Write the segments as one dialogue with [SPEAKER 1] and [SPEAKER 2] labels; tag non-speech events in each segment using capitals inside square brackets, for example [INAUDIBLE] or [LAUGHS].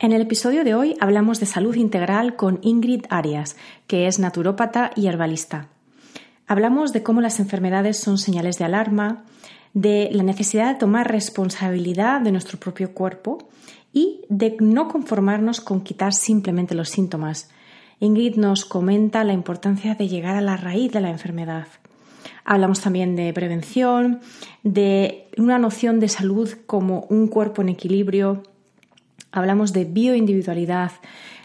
[SPEAKER 1] en el episodio de hoy hablamos de salud integral con Ingrid Arias, que es naturópata y herbalista. Hablamos de cómo las enfermedades son señales de alarma, de la necesidad de tomar responsabilidad de nuestro propio cuerpo y de no conformarnos con quitar simplemente los síntomas. Ingrid nos comenta la importancia de llegar a la raíz de la enfermedad. Hablamos también de prevención, de una noción de salud como un cuerpo en equilibrio, Hablamos de bioindividualidad,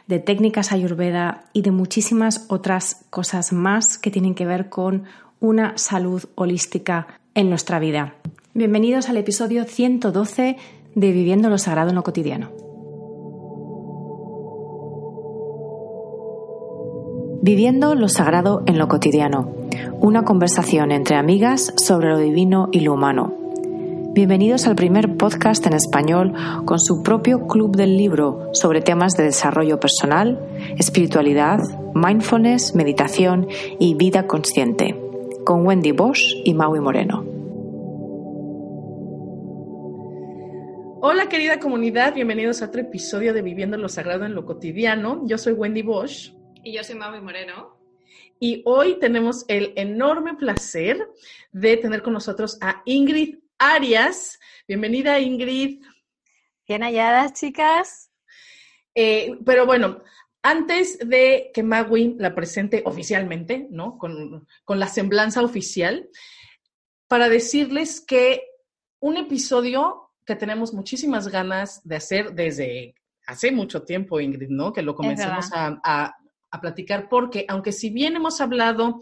[SPEAKER 1] de técnicas ayurveda y de muchísimas otras cosas más que tienen que ver con una salud holística en nuestra vida. Bienvenidos al episodio 112 de Viviendo lo Sagrado en lo Cotidiano. Viviendo lo Sagrado en lo Cotidiano. Una conversación entre amigas sobre lo divino y lo humano Bienvenidos al primer podcast en español con su propio club del libro sobre temas de desarrollo personal, espiritualidad, mindfulness, meditación y vida consciente, con Wendy Bosch y Maui Moreno.
[SPEAKER 2] Hola querida comunidad, bienvenidos a otro episodio de Viviendo lo Sagrado en lo Cotidiano. Yo soy Wendy Bosch.
[SPEAKER 3] Y yo soy Maui Moreno.
[SPEAKER 2] Y hoy tenemos el enorme placer de tener con nosotros a Ingrid Arias. Bienvenida, Ingrid.
[SPEAKER 3] Bien halladas, chicas.
[SPEAKER 2] Eh, pero bueno, antes de que Magui la presente oficialmente, ¿no? Con, con la semblanza oficial, para decirles que un episodio que tenemos muchísimas ganas de hacer desde hace mucho tiempo, Ingrid, ¿no? Que lo comenzamos a, a, platicar, porque aunque si bien hemos hablado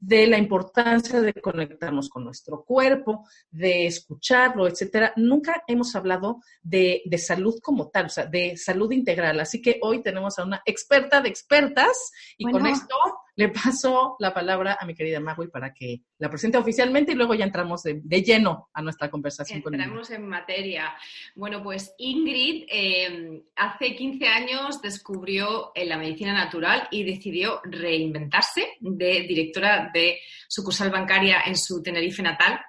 [SPEAKER 2] de la importancia de conectarnos con nuestro cuerpo, de escucharlo, etcétera. Nunca hemos hablado de, salud como tal, o sea, de salud integral. Así que hoy tenemos a una experta de expertas y con esto le paso la palabra a mi querida Magui para que la presente oficialmente y luego ya entramos de, lleno a nuestra conversación
[SPEAKER 3] con Entramos en materia. Bueno, pues Ingrid eh, hace 15 años descubrió en la medicina natural y decidió reinventarse de directora de sucursal bancaria en su Tenerife natal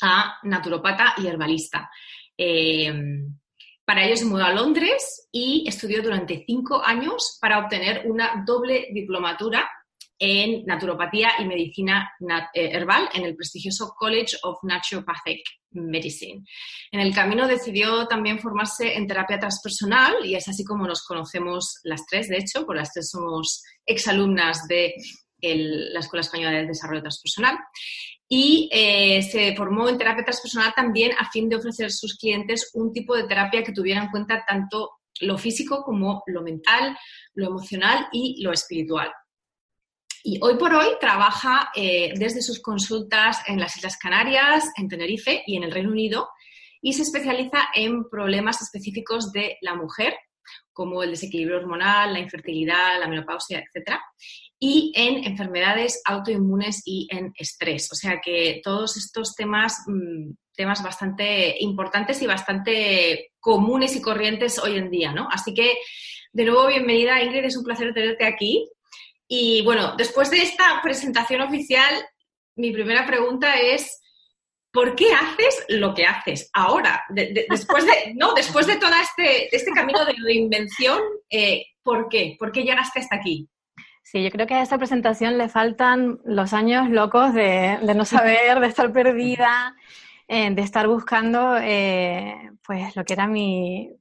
[SPEAKER 3] a naturopata y herbalista. Eh, para ello se mudó a Londres y estudió durante cinco años para obtener una doble diplomatura en naturopatía y medicina eh, herbal en el prestigioso College of Naturopathic Medicine. En el camino decidió también formarse en terapia transpersonal y es así como nos conocemos las tres, de hecho, porque las tres somos exalumnas de la Escuela Española de Desarrollo Transpersonal. Y eh, se formó en terapia transpersonal también a fin de ofrecer a sus clientes un tipo de terapia que tuviera en cuenta tanto lo físico como lo mental, lo emocional y lo espiritual. Y hoy por hoy trabaja eh, desde sus consultas en las Islas Canarias, en Tenerife y en el Reino Unido y se especializa en problemas específicos de la mujer, como el desequilibrio hormonal, la infertilidad, la menopausia, etc. Y en enfermedades autoinmunes y en estrés. O sea que todos estos temas, mm, temas bastante importantes y bastante comunes y corrientes hoy en día, ¿no? Así que, de nuevo, bienvenida Ingrid, es un placer tenerte aquí. Y bueno, después de esta presentación oficial, mi primera pregunta es, ¿por qué haces lo que haces ahora? después, de, no, después de todo este, este camino de reinvención, eh, ¿por qué? ¿Por qué llegaste hasta aquí?
[SPEAKER 4] Sí, yo creo que a esta presentación le faltan los años locos de, no saber, de estar perdida, eh, de estar buscando eh, pues lo que era mi,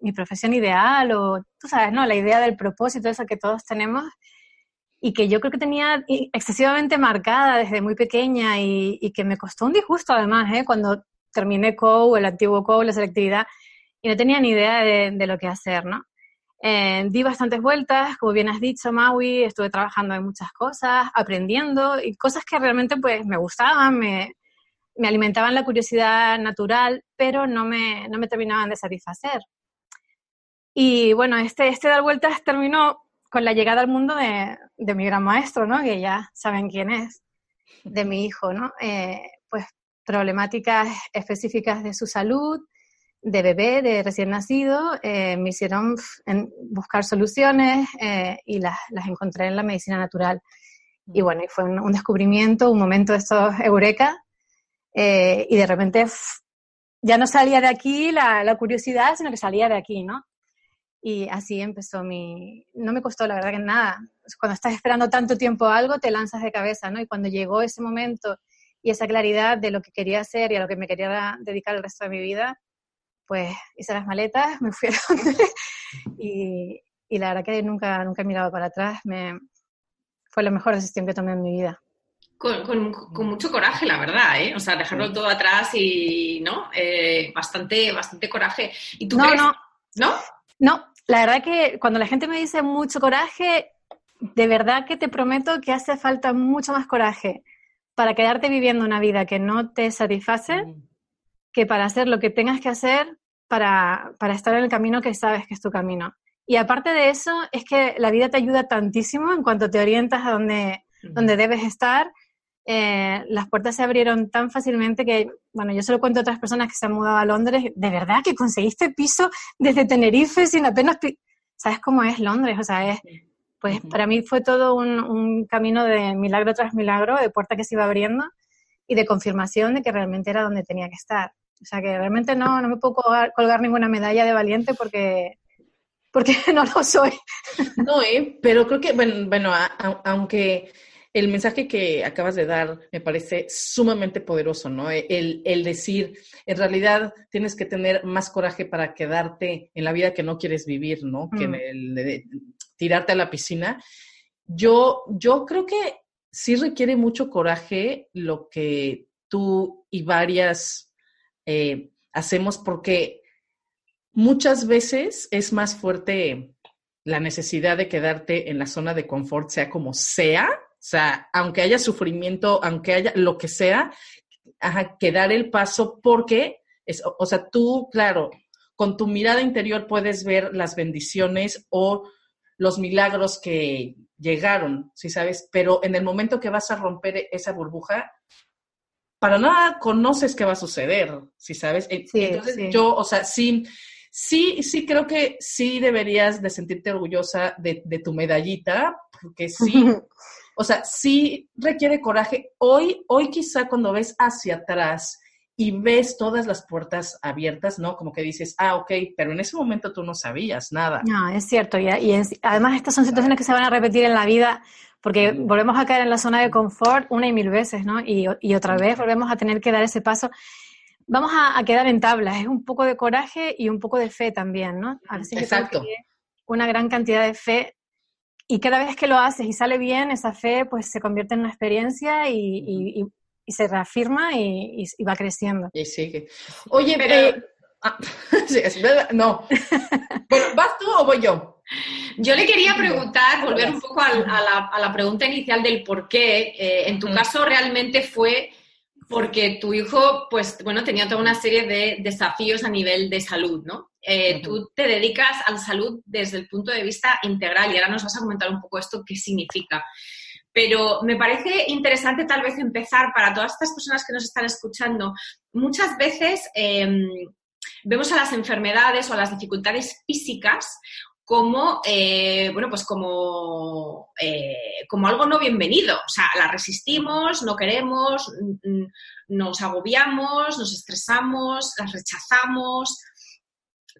[SPEAKER 4] mi profesión ideal o, tú sabes, ¿no? La idea del propósito, esa que todos tenemos y que yo creo que tenía excesivamente marcada desde muy pequeña y, que me costó un disgusto además, ¿eh? cuando terminé COU, el antiguo COU, la selectividad, y no tenía ni idea de, lo que hacer, ¿no? Eh, di bastantes vueltas, como bien has dicho, Maui, estuve trabajando en muchas cosas, aprendiendo, y cosas que realmente pues me gustaban, me, me alimentaban la curiosidad natural, pero no me, no me terminaban de satisfacer. Y bueno, este, este dar vueltas terminó con la llegada al mundo de, mi gran maestro, ¿no? Que ya saben quién es, de mi hijo, ¿no? Eh, pues problemáticas específicas de su salud, de bebé, de recién nacido, eh, me hicieron buscar soluciones eh, y las, las, encontré en la medicina natural. Y bueno, fue un, descubrimiento, un momento de estos eureka, y de repente ya no salía de aquí la, la, curiosidad, sino que salía de aquí, ¿no? Y así empezó mi... No me costó, la verdad que nada. Cuando estás esperando tanto tiempo algo, te lanzas de cabeza, ¿no? Y cuando llegó ese momento y esa claridad de lo que quería hacer y a lo que me quería dedicar el resto de mi vida, pues hice las maletas, [LAUGHS] me fui a Londres [LAUGHS] y, y la verdad que nunca, nunca he mirado para atrás. Me, fue la mejor decisión que tomé en mi vida.
[SPEAKER 3] Con, con, mucho coraje, la verdad, ¿eh? O sea, dejarlo todo atrás y, ¿no? Eh, bastante, bastante coraje. ¿Y tú
[SPEAKER 4] no,
[SPEAKER 3] crees?
[SPEAKER 4] no.
[SPEAKER 3] ¿No?
[SPEAKER 4] No, la verdad que cuando la gente me dice mucho coraje, de verdad que te prometo que hace falta mucho más coraje para quedarte viviendo una vida que no te satisface mm. que para hacer lo que tengas que hacer para, para, estar en el camino que sabes que es tu camino. Y aparte de eso, es que la vida te ayuda tantísimo en cuanto te orientas a donde, donde debes estar. Eh, las puertas se abrieron tan fácilmente que, bueno, yo se lo cuento a otras personas que se han mudado a Londres, de verdad que conseguiste piso desde Tenerife sin apenas... ¿Sabes cómo es Londres? O sea, es, pues para mí fue todo un, camino de milagro tras milagro, de puerta que se iba abriendo y de confirmación de que realmente era donde tenía que estar. O sea que realmente no, no me puedo colgar, ninguna medalla de valiente porque, porque [LAUGHS] no lo soy.
[SPEAKER 2] No, ¿eh? pero creo que, bueno, bueno aunque el mensaje que acabas de dar me parece sumamente poderoso, ¿no? El, el, decir, en realidad tienes que tener más coraje para quedarte en la vida que no quieres vivir, ¿no? Que en mm. el de tirarte a la piscina. Yo, yo creo que sí requiere mucho coraje lo que tú y varias eh, hacemos porque muchas veces es más fuerte la necesidad de quedarte en la zona de confort, sea como sea, sea, aunque haya sufrimiento, aunque haya lo que sea, ajá, que dar el paso porque, es, o sea, tú, claro, con tu mirada interior puedes ver las bendiciones o los milagros que llegaron, ¿sí sabes? Pero en el momento que vas a romper esa burbuja, para nada conoces qué va a suceder, ¿sí sabes? Entonces yo, o sea, sí, sí, sí creo que sí deberías de sentirte orgullosa de, de tu medallita, porque sí, [LAUGHS] O sea, sí requiere coraje. Hoy, hoy quizá cuando ves hacia atrás y ves todas las puertas abiertas, ¿no? Como que dices, ah, ok, pero en ese momento tú no sabías nada.
[SPEAKER 4] No, es cierto. Y, y además estas son situaciones que se van a repetir en la vida porque volvemos a caer en la zona de confort una y mil veces, ¿no? Y, y otra vez volvemos a tener que dar ese paso. Vamos a, quedar en tablas, es un poco de coraje y un poco de fe también, ¿no?
[SPEAKER 2] A veces Exacto.
[SPEAKER 4] una gran cantidad de fe y cada vez que lo haces y sale bien, esa fe pues se convierte en una experiencia y, se reafirma y, va creciendo.
[SPEAKER 2] Y sigue. Oye, pero... Eh, ah, [LAUGHS] no. bueno, ¿vas tú o voy yo?
[SPEAKER 3] Yo le quería preguntar, volver un poco a, la, pregunta inicial del por qué. Eh, en tu caso realmente fue porque tu hijo, pues, bueno, tenía toda una serie de desafíos a nivel de salud, ¿no? Eh, tú te dedicas a la salud desde el punto de vista integral y ahora nos vas a comentar un poco esto, qué significa. Pero me parece interesante tal vez empezar para todas estas personas que nos están escuchando. Muchas veces em, vemos a las enfermedades o a las dificultades físicas como, eh, bueno, pues como, eh, como algo no bienvenido. O sea, la resistimos, no queremos, nos agobiamos, nos estresamos, las rechazamos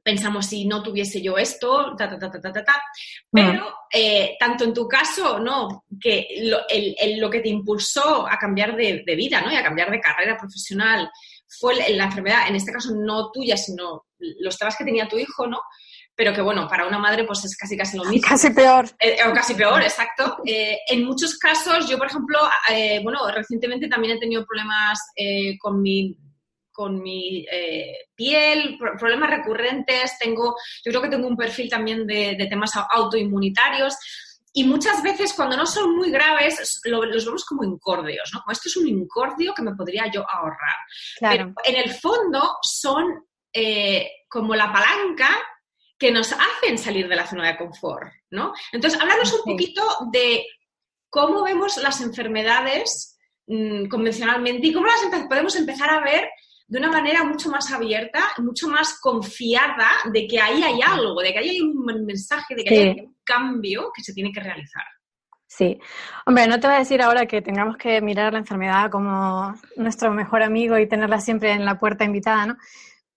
[SPEAKER 3] pensamos si no tuviese yo esto, ta, ta, ta, ta, ta, ta. Pero eh, tanto en tu caso, ¿no? Que lo, el, lo que te impulsó a cambiar de, vida, ¿no? Y a cambiar de carrera profesional fue la enfermedad, en este caso no tuya, sino los trabas que tenía tu hijo, ¿no? Pero que bueno, para una madre pues es casi casi lo mismo.
[SPEAKER 4] Casi peor.
[SPEAKER 3] Eh, o casi peor, exacto. Eh, en muchos casos, yo por ejemplo, bueno, recientemente también he tenido problemas con mi con mi eh, piel, problemas recurrentes, tengo, yo creo que tengo un perfil también de, temas autoinmunitarios. Y muchas veces cuando no son muy graves los vemos como incordios, ¿no? Como esto es un incordio que me podría yo ahorrar. Pero en el fondo son eh, como la palanca que nos hacen salir de la zona de confort, ¿no? Entonces, háblanos un poquito de cómo vemos las enfermedades mm, convencionalmente y cómo las podemos empezar a ver de una manera mucho más abierta, mucho más confiada de que ahí hay algo, de que ahí hay un mensaje, de que hay un cambio que se tiene que realizar.
[SPEAKER 4] Sí, hombre, no te voy a decir ahora que tengamos que mirar la enfermedad como nuestro mejor amigo y tenerla siempre en la puerta invitada, ¿no?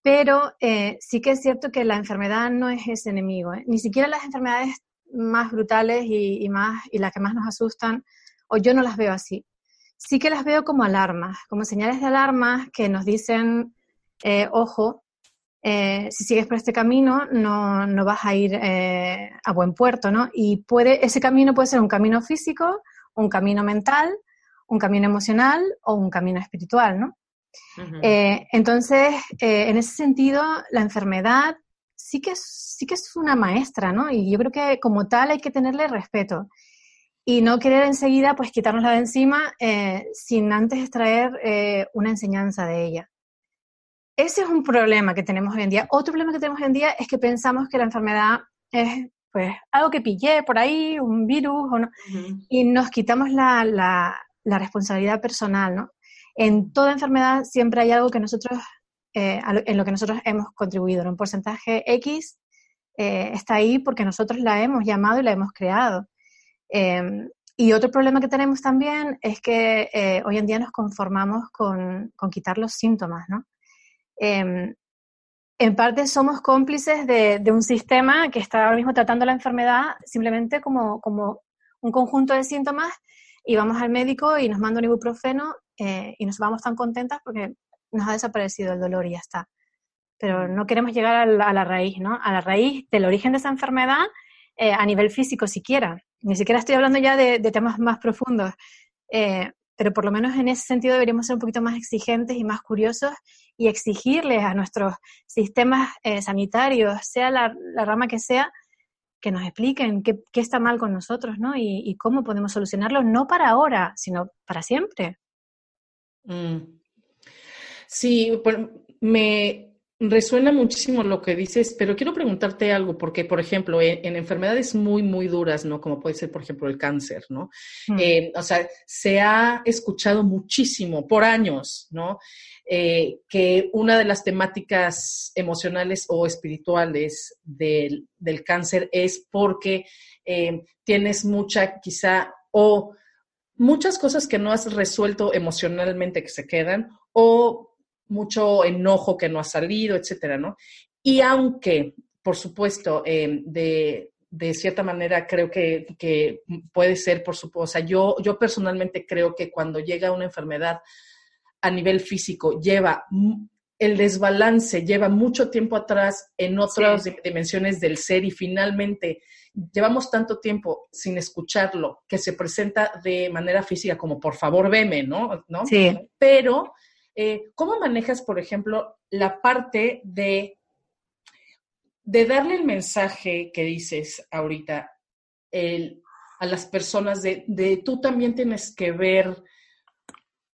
[SPEAKER 4] Pero eh, sí que es cierto que la enfermedad no es ese enemigo, ¿eh? ni siquiera las enfermedades más brutales y, más, y las que más nos asustan, o yo no las veo así. Sí que las veo como alarmas, como señales de alarma que nos dicen, eh, ojo, eh, si sigues por este camino no, no vas a ir eh, a buen puerto, ¿no? Y puede, ese camino puede ser un camino físico, un camino mental, un camino emocional o un camino espiritual, ¿no? entonces, en ese sentido, la enfermedad sí que, es, sí que es una maestra, ¿no? Y yo creo que como tal hay que tenerle respeto y no querer enseguida pues quitárnosla de encima eh, sin antes extraer eh, una enseñanza de ella. Ese es un problema que tenemos hoy en día. Otro problema que tenemos hoy en día es que pensamos que la enfermedad es pues algo que pillé por ahí, un virus, o no, y nos quitamos la, la, la, responsabilidad personal, ¿no? En toda enfermedad siempre hay algo que nosotros eh, en lo que nosotros hemos contribuido. Un porcentaje X eh, está ahí porque nosotros la hemos llamado y la hemos creado. Em, y otro problema que tenemos también es que eh, hoy en día nos conformamos con, quitar los síntomas, ¿no? Em, en parte somos cómplices de, un sistema que está ahora mismo tratando la enfermedad simplemente como, como un conjunto de síntomas y vamos al médico y nos manda un ibuprofeno y nos vamos tan contentas porque nos ha desaparecido el dolor y ya está. Pero no queremos llegar a la, raíz, ¿no? A la raíz del origen de esa enfermedad eh, a nivel físico siquiera. Ni siquiera estoy hablando ya de, temas más profundos. Eh, pero por lo menos en ese sentido deberíamos ser un poquito más exigentes y más curiosos y exigirles a nuestros sistemas eh, sanitarios, sea la, rama que sea, que nos expliquen qué, está mal con nosotros, ¿no? Y, cómo podemos solucionarlo, no para ahora, sino para siempre.
[SPEAKER 2] Mm. Sí, me resuena muchísimo lo que dices, pero quiero preguntarte algo, porque, por ejemplo, en, enfermedades muy, muy duras, ¿no? Como puede ser, por ejemplo, el cáncer, ¿no? Mm. Eh, o sea, se ha escuchado muchísimo por años, ¿no? Eh, que una de las temáticas emocionales o espirituales del, cáncer es porque eh, tienes mucha, quizá, o muchas cosas que no has resuelto emocionalmente que se quedan, o mucho enojo que no ha salido, etcétera, ¿no? Y aunque, por supuesto, eh, de, cierta manera creo que, puede ser, por supuesto, o sea, yo, yo personalmente creo que cuando llega una enfermedad a nivel físico, lleva el desbalance, lleva mucho tiempo atrás en otras dimensiones del ser y finalmente llevamos tanto tiempo sin escucharlo que se presenta de manera física como por favor veme, ¿no? ¿No?
[SPEAKER 4] Sí.
[SPEAKER 2] Pero eh, ¿Cómo manejas, por ejemplo, la parte de, de darle el mensaje que dices ahorita a las personas de, tú también tienes que ver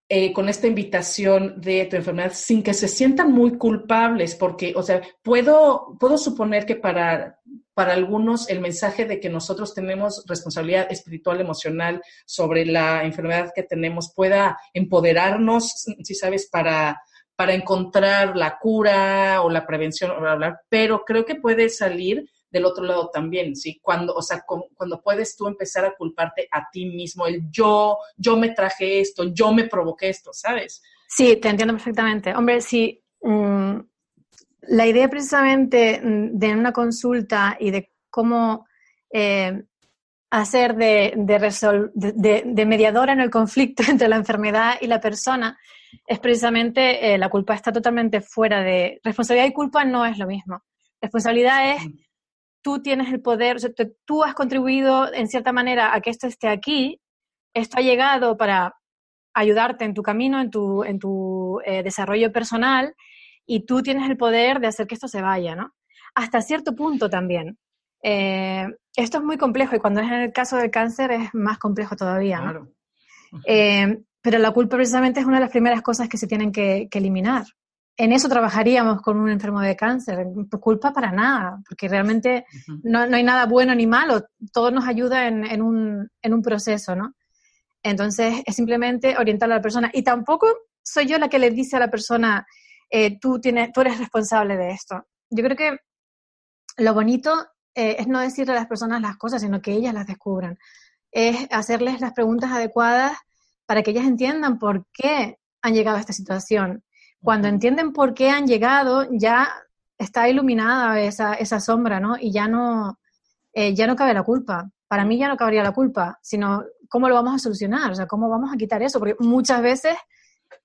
[SPEAKER 2] eh, con esta invitación de tu enfermedad sin que se sientan muy culpables? Porque, o sea, puedo, puedo suponer que para para algunos el mensaje de que nosotros tenemos responsabilidad espiritual, emocional sobre la enfermedad que tenemos pueda empoderarnos, si sabes, para, para encontrar la cura o la prevención, o hablar, pero creo que puede salir del otro lado también, ¿sí? Cuando, o sea, cuando puedes tú empezar a culparte a ti mismo, el yo, yo me traje esto, yo me provoqué esto, ¿sabes?
[SPEAKER 4] Sí, te entiendo perfectamente. Hombre, sí, mm, la idea precisamente mm, de una consulta y de cómo eh, hacer de, de, mediadora en el conflicto [LAUGHS] entre la enfermedad y la persona es precisamente eh, la culpa está totalmente fuera de... Responsabilidad y culpa no es lo mismo. Responsabilidad es tú tienes el poder, tú has contribuido en cierta manera a que esto esté aquí, esto ha llegado para ayudarte en tu camino, en tu, en tu eh, desarrollo personal y tú tienes el poder de hacer que esto se vaya, ¿no? Hasta cierto punto también. Eh, esto es muy complejo y cuando es en el caso del cáncer es más complejo todavía, ¿no? [LAUGHS] Eh, pero la culpa precisamente es una de las primeras cosas que se tienen que, eliminar. en eso trabajaríamos con un enfermo de cáncer. Culpa para nada, porque realmente no, hay nada bueno ni malo, todo nos ayuda en, un, en un proceso, ¿no? Entonces, es simplemente orientar a la persona. Y tampoco soy yo la que le dice a la persona, eh, tú, tienes, tú eres responsable de esto. Yo creo que lo bonito eh, es no decirle a las personas las cosas, sino que ellas las descubran. Es hacerles las preguntas adecuadas para que ellas entiendan por qué han llegado a esta situación. Cuando entienden por qué han llegado, ya está iluminada esa, esa sombra, ¿no? Y ya no, eh, ya no cabe la culpa. Para mí ya no cabría la culpa, sino cómo lo vamos a solucionar, o sea, cómo vamos a quitar eso. Porque muchas veces,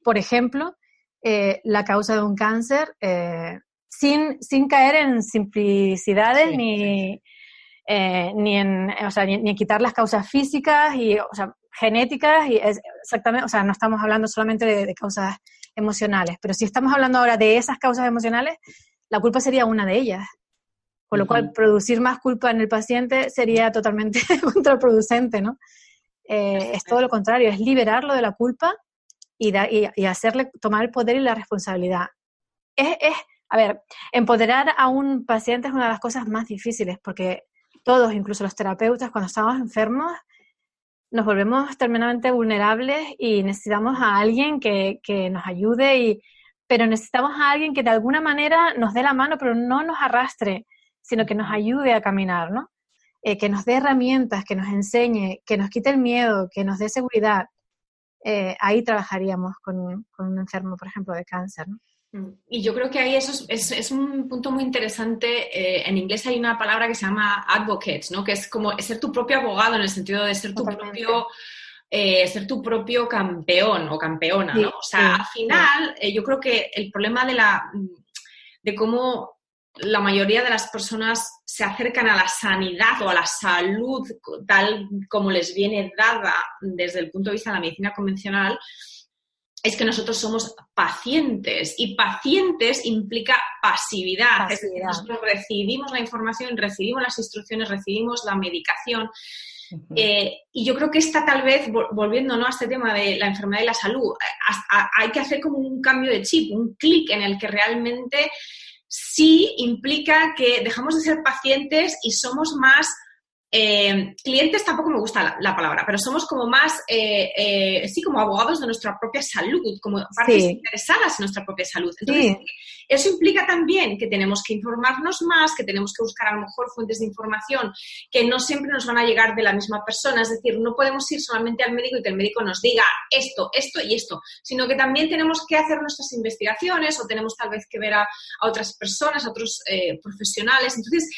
[SPEAKER 4] por ejemplo, eh, la causa de un cáncer, eh, sin, sin caer en simplicidades ni, ni, en, o sea, ni, en quitar las causas físicas y, o sea, genéticas y exactamente, o sea, no estamos hablando solamente de, causas emocionales, pero si estamos hablando ahora de esas causas emocionales, la culpa sería una de ellas. Con lo cual, producir más culpa en el paciente sería totalmente [LAUGHS] contraproducente, ¿no? Eh, es todo lo contrario, es liberarlo de la culpa y, hacerle tomar el poder y la responsabilidad. Es, a ver, empoderar a un paciente es una de las cosas más difíciles porque todos, incluso los terapeutas, cuando estamos enfermos, nos volvemos terminantemente vulnerables y necesitamos a alguien que, nos ayude, y, pero necesitamos a alguien que de alguna manera nos dé la mano, pero no nos arrastre, sino que nos ayude a caminar, ¿no? Eh, que nos dé herramientas, que nos enseñe, que nos quite el miedo, que nos dé seguridad. Eh, ahí trabajaríamos con, con, un enfermo, por ejemplo, de cáncer, ¿no?
[SPEAKER 3] Mm. Y yo creo que ahí eso es, es, un punto muy interesante. Eh, en inglés hay una palabra que se llama advocates, ¿no? Que es como ser tu propio abogado en el sentido de ser tu propio eh, ser tu propio campeón o campeona, ¿no? O sea, al final, yo creo que el problema de la de cómo la mayoría de las personas se acercan a la sanidad o a la salud tal como les viene dada desde el punto de vista de la medicina convencional, es que nosotros somos pacientes y pacientes implica pasividad. nosotros recibimos la información, recibimos las instrucciones, recibimos la medicación. Eh, y yo creo que esta tal vez, volviendo a este tema de la enfermedad y la salud, hay que hacer como un cambio de chip, un clic en el que realmente sí implica que dejamos de ser pacientes y somos más eh, clientes tampoco me gusta la, palabra, pero somos como más, eh, eh, sí, como abogados de nuestra propia salud, como partes interesadas en nuestra propia salud. Entonces, eso implica también que tenemos que informarnos más, que tenemos que buscar a lo mejor fuentes de información que no siempre nos van a llegar de la misma persona. Es decir, no podemos ir solamente al médico y que el médico nos diga esto, esto y esto, sino que también tenemos que hacer nuestras investigaciones o tenemos tal vez que ver a, a otras personas, a otros profesionales. Entonces,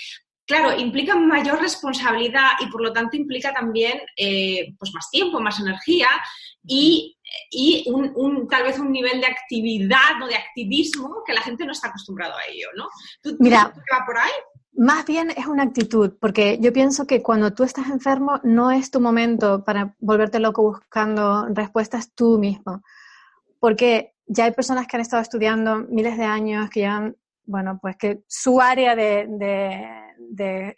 [SPEAKER 3] claro, implica mayor responsabilidad y por lo tanto implica también eh, pues más tiempo, más energía y, un, tal vez un nivel de actividad o de activismo que la gente no está acostumbrado a ello, ¿no?
[SPEAKER 4] Mira, va por ahí? Más bien es una actitud, porque yo pienso que cuando tú estás enfermo no es tu momento para volverte loco buscando respuestas tú mismo, porque ya hay personas que han estado estudiando miles de años, que ya bueno, pues que su área de, de,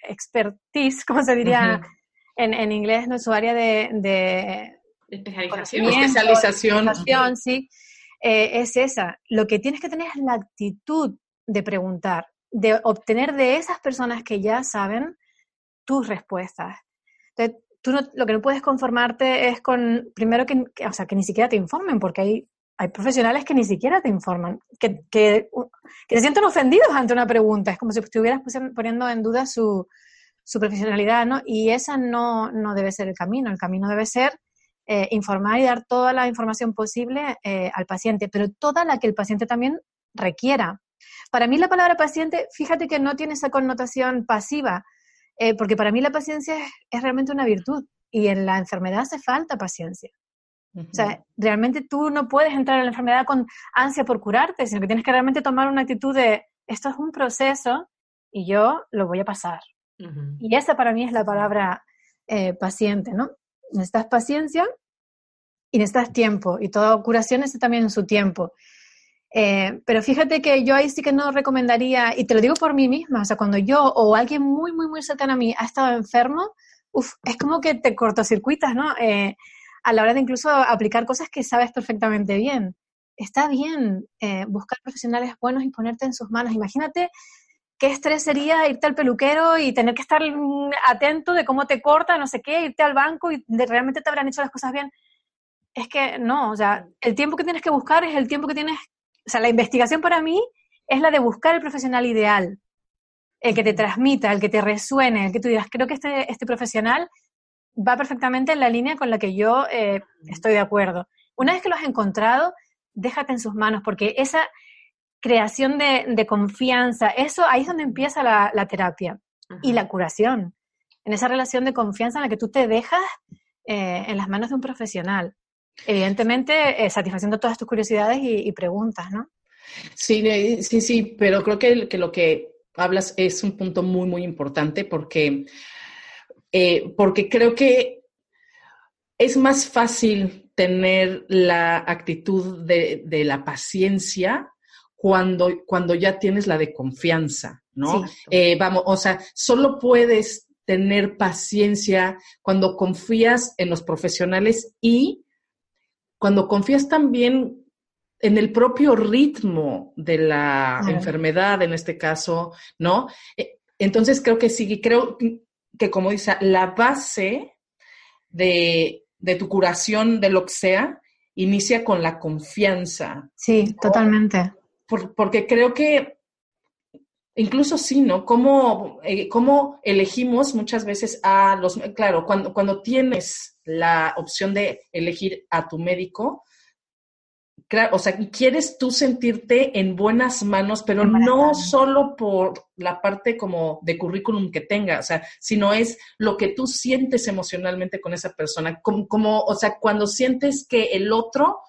[SPEAKER 4] expertise, como se diría en, en, inglés, ¿no? su área de, de
[SPEAKER 2] especialización, especialización.
[SPEAKER 4] sí, eh, es esa. Lo que tienes que tener es la actitud de preguntar, de obtener de esas personas que ya saben tus respuestas. Entonces, tú lo que no puedes conformarte es con, primero que, o sea, que ni siquiera te informen, porque hay hay profesionales que ni siquiera te informan, que, se sienten ofendidos ante una pregunta. Es como si estuvieras poniendo en duda su, su profesionalidad, ¿no? Y esa no, no, debe ser el camino. El camino debe ser eh, informar y dar toda la información posible eh, al paciente, pero toda la que el paciente también requiera. Para mí la palabra paciente, fíjate que no tiene esa connotación pasiva, eh, porque para mí la paciencia es realmente una virtud y en la enfermedad hace falta paciencia. O sea, realmente tú no puedes entrar en la enfermedad con ansia por curarte, sino que tienes que realmente tomar una actitud de esto es un proceso y yo lo voy a pasar. Y esa para mí es la palabra eh, paciente, ¿no? Necesitas paciencia y necesitas tiempo y toda curación necesita también su tiempo. Eh, pero fíjate que yo ahí sí que no recomendaría, y te lo digo por mí misma, o sea, cuando yo o alguien muy, muy, muy cercano a mí ha estado enfermo, uf, es como que te cortocircuitas, ¿no? Eh, a la hora de incluso aplicar cosas que sabes perfectamente bien. está bien eh, buscar profesionales buenos y ponerte en sus manos. Imagínate qué estrés sería irte al peluquero y tener que estar mm, atento de cómo te corta, no sé qué, irte al banco y realmente te habrán hecho las cosas bien. Es que no, o sea, el tiempo que tienes que buscar es el tiempo que tienes, o sea, la investigación para mí es la de buscar el profesional ideal, el que te transmita, el que te resuene, el que tú digas, creo que este, este profesional va perfectamente en la línea con la que yo eh, estoy de acuerdo. Una vez que lo has encontrado, déjate en sus manos, porque esa creación de, confianza, eso ahí es donde empieza la, terapia y la curación, en esa relación de confianza en la que tú te dejas eh, en las manos de un profesional. Evidentemente, eh, satisfaciendo todas tus curiosidades y, preguntas, ¿no?
[SPEAKER 2] Sí, sí, sí, pero creo que, que, lo que hablas es un punto muy, muy importante porque, porque creo que es más fácil tener la actitud de, la paciencia cuando, cuando ya tienes la de confianza, ¿no? Eh, vamos, o sea, solo puedes tener paciencia cuando confías en los profesionales y cuando confías también en el propio ritmo de la enfermedad, en este caso, ¿no? Eh, entonces creo que sí, creo que como dice, la base de, de tu curación, de lo que sea, inicia con la confianza.
[SPEAKER 4] Sí, totalmente.
[SPEAKER 2] porque creo que incluso sí, ¿no? ¿Cómo, eh, ¿Cómo, elegimos muchas veces a los, claro, cuando, cuando tienes la opción de elegir a tu médico, o sea, quieres tú sentirte en buenas manos, pero no solo por la parte como de currículum que tenga, o sea, sino es lo que tú sientes emocionalmente con esa persona, como, o sea, cuando sientes que el otro,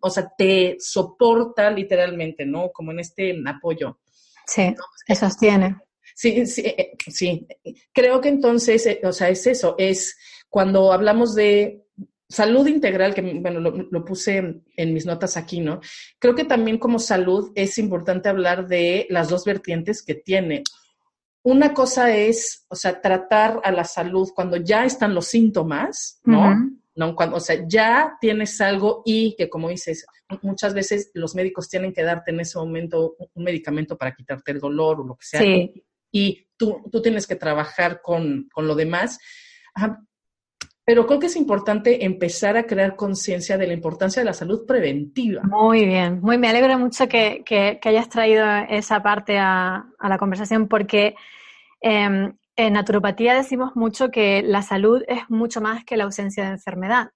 [SPEAKER 2] o sea, te soporta literalmente, ¿no? Como en este apoyo.
[SPEAKER 4] Sí, te sostiene.
[SPEAKER 2] Sí, sí, eh, sí. Creo que entonces, eh, o sea, es eso, es cuando hablamos de salud integral, que bueno, lo, puse en mis notas aquí, ¿no? Creo que también como salud es importante hablar de las dos vertientes que tiene. Una cosa es, o sea, tratar a la salud cuando ya están los síntomas, ¿no? ¿no? Cuando, o sea, ya tienes algo y que, como dices, muchas veces los médicos tienen que darte en ese momento un medicamento para quitarte el dolor o lo que sea. Sí. Y tú, tú tienes que trabajar con, con lo demás. Ajá pero creo que es importante empezar a crear conciencia de la importancia de la salud preventiva.
[SPEAKER 4] Muy bien, muy me alegra mucho que, hayas traído esa parte a, la conversación porque em, en naturopatía decimos mucho que la salud es mucho más que la ausencia de enfermedad.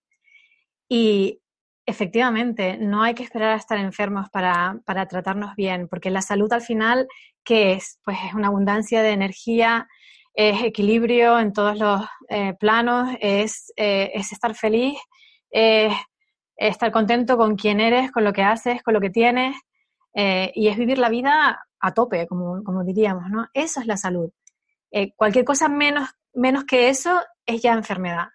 [SPEAKER 4] Y efectivamente, no hay que esperar a estar enfermos para, para tratarnos bien, porque la salud al final, ¿qué es? Pues es una abundancia de energía, es equilibrio en todos los eh, planos, es, eh, es, estar feliz, es estar contento con quien eres, con lo que haces, con lo que tienes, eh, y es vivir la vida a tope, como, como diríamos, ¿no? Eso es la salud. cualquier cosa menos, menos que eso es ya enfermedad.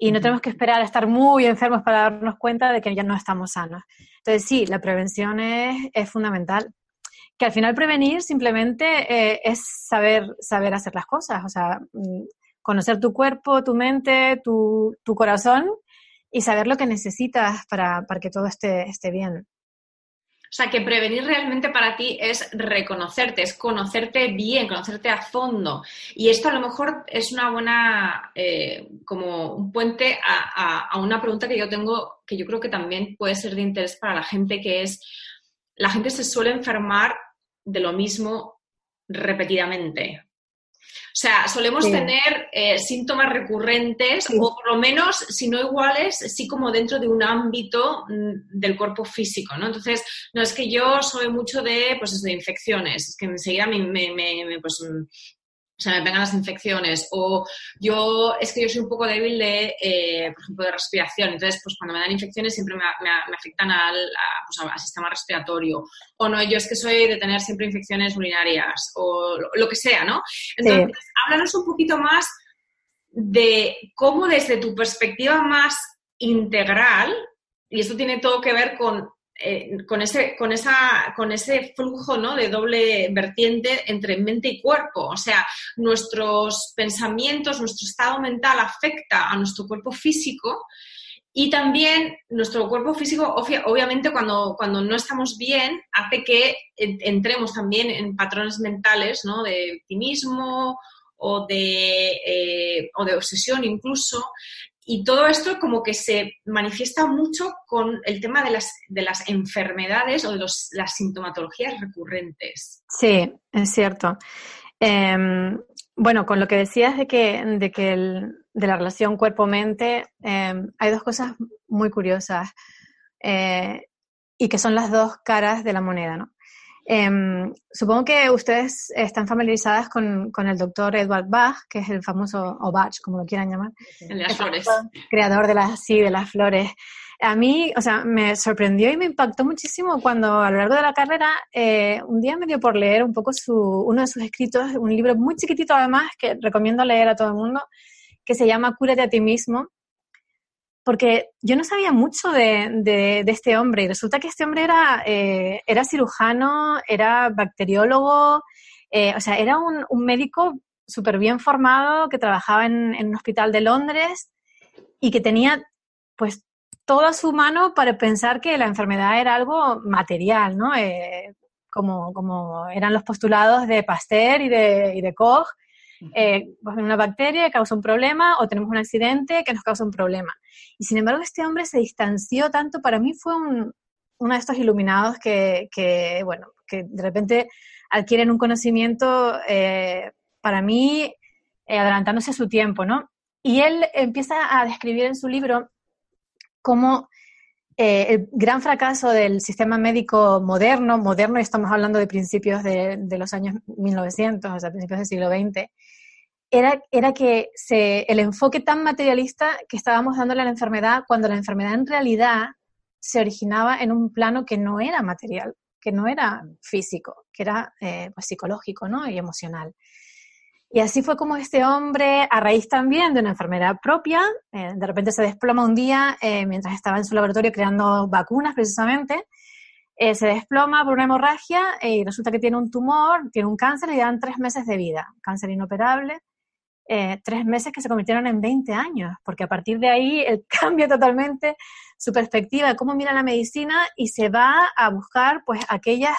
[SPEAKER 4] Y no tenemos que esperar a estar muy enfermos para darnos cuenta de que ya no estamos sanos. Entonces, sí, la prevención es, es fundamental que al final prevenir simplemente eh, es saber, saber hacer las cosas, o sea, mm, conocer tu cuerpo, tu mente, tu, corazón y saber lo que necesitas para, que todo esté, esté bien.
[SPEAKER 3] O sea, que prevenir realmente para ti es reconocerte, es conocerte bien, conocerte a fondo. Y esto a lo mejor es una buena, eh, como un puente a, a, una pregunta que yo tengo, que yo creo que también puede ser de interés para la gente, que es, la gente se suele enfermar de lo mismo repetidamente. O sea, solemos tener eh, síntomas recurrentes o por lo menos, si no iguales, sí como dentro de un ámbito mm, del cuerpo físico, ¿no? Entonces, no es que yo soy mucho de, pues, de infecciones, es que enseguida me, me, me, pues, o sea, me pegan las infecciones, o yo, es que yo soy un poco débil de, eh, por ejemplo, de respiración, entonces, pues cuando me dan infecciones siempre me, afectan pues, al, sistema respiratorio, o no, yo es que soy de tener siempre infecciones urinarias, o lo, que sea, ¿no? Entonces, háblanos un poquito más de cómo desde tu perspectiva más integral, y esto tiene todo que ver con eh, con, ese, con, esa, con ese flujo ¿no? de doble vertiente entre mente y cuerpo. O sea, nuestros pensamientos, nuestro estado mental afecta a nuestro cuerpo físico Y también nuestro cuerpo físico, obviamente, cuando, cuando no estamos bien, hace que entremos también en patrones mentales, ¿no? De optimismo o de, eh, o de obsesión incluso. Y todo esto como que se manifiesta mucho con el tema de las, de las enfermedades o de los, las sintomatologías recurrentes.
[SPEAKER 4] Sí, es cierto. Em, bueno, con lo que decías de que, de, que de la relación cuerpo-mente, em, hay dos cosas muy curiosas eh, y que son las dos caras de la moneda, ¿no? Em, supongo que ustedes están familiarizadas con, con, el doctor Edward Bach, que es el famoso, o Bach, como lo quieran llamar.
[SPEAKER 3] El de las flores.
[SPEAKER 4] Creador de las, sí, de las flores a mí, o sea, me sorprendió y me impactó muchísimo cuando a lo largo de la carrera, eh, un día me dio por leer un poco su, uno de sus escritos, un libro muy chiquitito además, que recomiendo leer a todo el mundo, que se llama Cúrate a ti mismo, porque yo no sabía mucho de, este hombre y resulta que este hombre era, eh, cirujano, era bacteriólogo, eh, o sea, era un, médico súper bien formado que trabajaba en, un hospital de Londres y que tenía pues toda su mano para pensar que la enfermedad era algo material, ¿no? Eh, como, eran los postulados de Pasteur y de Koch. Eh, pues una bacteria causa un problema o tenemos un accidente que nos causa un problema. Y sin embargo, este hombre se distanció tanto, para mí fue un, uno de estos iluminados que, que, bueno, que de repente adquieren un conocimiento, eh, para mí, adelantándose a su tiempo, ¿no? Y él empieza a describir en su libro cómo eh, el gran fracaso del sistema médico moderno, moderno y estamos hablando de principios de, los años 1900, o sea, principios del siglo XX, era, era que se, el enfoque tan materialista que estábamos dándole a la enfermedad, cuando la enfermedad en realidad se originaba en un plano que no era material, que no era físico, que era eh, pues, psicológico ¿no? y emocional. Y así fue como este hombre, a raíz también de una enfermedad propia, eh, de repente se desploma un día eh, mientras estaba en su laboratorio creando vacunas precisamente, eh, se desploma por una hemorragia y resulta que tiene un tumor, tiene un cáncer y le dan tres meses de vida, cáncer inoperable, tres meses que se convirtieron en 20 años, porque a partir de ahí él [LAUGHS] cambia totalmente su perspectiva de cómo mira la medicina y se va a buscar pues aquellas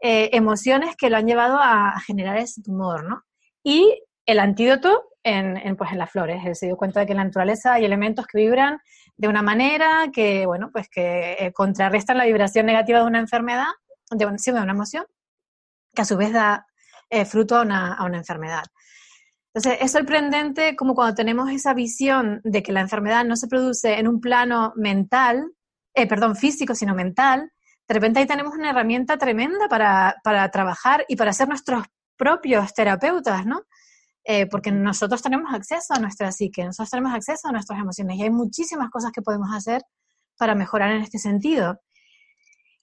[SPEAKER 4] emociones que lo han llevado a generar ese tumor, ¿no? y el antídoto en, pues en las flores. Él se dio cuenta de que en la naturaleza hay elementos que vibran de una manera que, bueno, pues que eh, contrarrestan la vibración negativa de una enfermedad, de, una, de una emoción, que a su vez da eh, fruto a una, a una enfermedad. Entonces, es sorprendente como cuando tenemos esa visión de que la enfermedad no se produce en un plano mental, eh, perdón, físico, sino mental, de repente ahí tenemos una herramienta tremenda para, para trabajar y para ser nuestros propios terapeutas, ¿no? Eh, porque nosotros tenemos acceso a nuestra psique, nosotros tenemos acceso a nuestras emociones y hay muchísimas cosas que podemos hacer para mejorar en este sentido.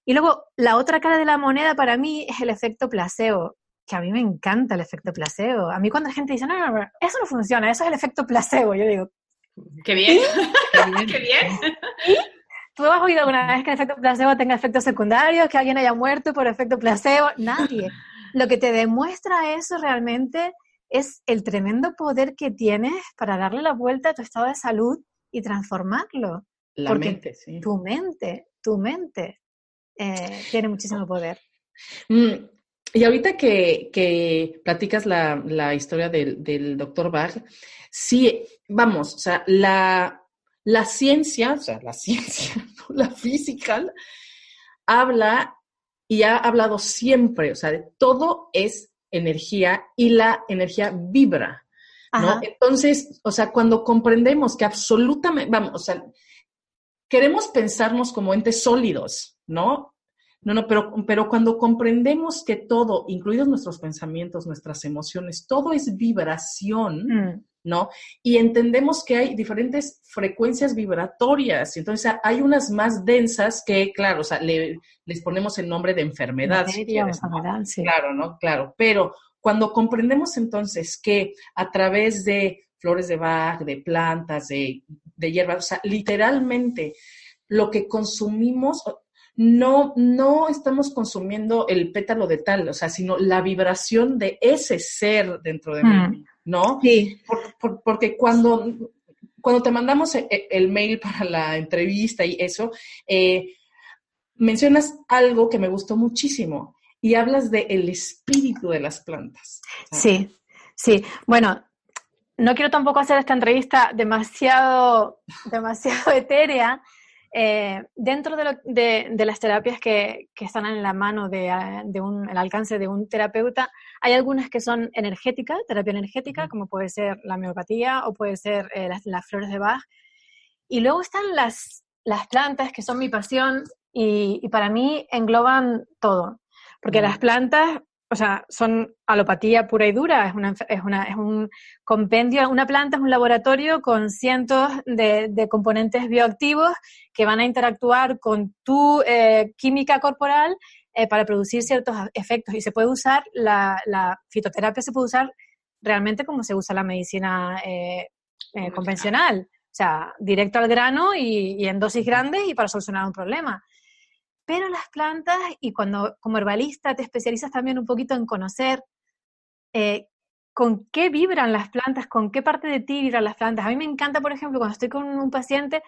[SPEAKER 4] Y luego, la otra cara de la moneda para mí es el efecto placebo, que a mí me encanta el efecto placebo. A mí cuando la gente dice, no, no, no, eso no funciona, eso es el efecto placebo, yo digo,
[SPEAKER 3] ¡qué bien! [LAUGHS] ¡Qué bien!
[SPEAKER 4] ¿Tú has oído alguna vez que el efecto placebo tenga efectos secundarios, que alguien haya muerto por efecto placebo? Nadie lo que te demuestra eso realmente es el tremendo poder que tienes para darle la vuelta a tu estado de salud y transformarlo.
[SPEAKER 2] La Porque mente, sí.
[SPEAKER 4] Tu mente, tu mente eh, tiene muchísimo poder.
[SPEAKER 2] Mm, y ahorita que, platicas la, historia del, doctor Bach, sí, vamos, o sea, la, la ciencia, o sea, la [LAUGHS] ciencia, la física, habla y ha hablado siempre, o sea, de todo es energía y la energía vibra, ¿no? Entonces, o sea, cuando comprendemos que absolutamente, vamos, o sea, queremos pensarnos como entes sólidos, ¿no? No, no, pero, pero cuando comprendemos que todo, incluidos nuestros pensamientos, nuestras emociones, todo es vibración, mm. ¿no? Y entendemos que hay diferentes frecuencias vibratorias, entonces hay unas más densas que, claro, o sea, les ponemos el nombre de enfermedad. Claro, ¿no? Claro, pero cuando comprendemos entonces que a través de flores de Bach, de plantas, de, de hierbas, o sea, literalmente lo que consumimos, no, no estamos consumiendo el pétalo de tal, o sea, sino la vibración de ese ser dentro de mí. Mm. ¿no?
[SPEAKER 4] Sí.
[SPEAKER 2] porque cuando, cuando te mandamos e, e, el, mail para la entrevista y eso, eh, mencionas algo que me gustó muchísimo y hablas del el espíritu de las plantas.
[SPEAKER 4] Sí, sí. Bueno, no quiero tampoco hacer esta entrevista demasiado, demasiado etérea. Eh, dentro de, las terapias que, están en la mano de, un, el alcance de un terapeuta, hay algunas que son energéticas, terapia energética, como puede ser la homeopatía o puede ser eh, las, flores de Bach. Y luego están las, las plantas, que son mi pasión y, para mí engloban todo. Porque las plantas o sea, son alopatía pura y dura, es, una, es, una, es un compendio, una planta es un laboratorio con cientos de, componentes bioactivos que van a interactuar con tu eh, química corporal eh, para producir ciertos efectos. Y se puede usar, la, fitoterapia se puede usar realmente como se usa la medicina eh, convencional, o sea, directo al grano y, y en dosis grandes y para solucionar un problema pero las plantas, y cuando como herbalista te especializas también un poquito en conocer eh, con qué vibran las plantas, con qué parte de ti vibran las plantas. A mí me encanta, por ejemplo, cuando estoy con un paciente,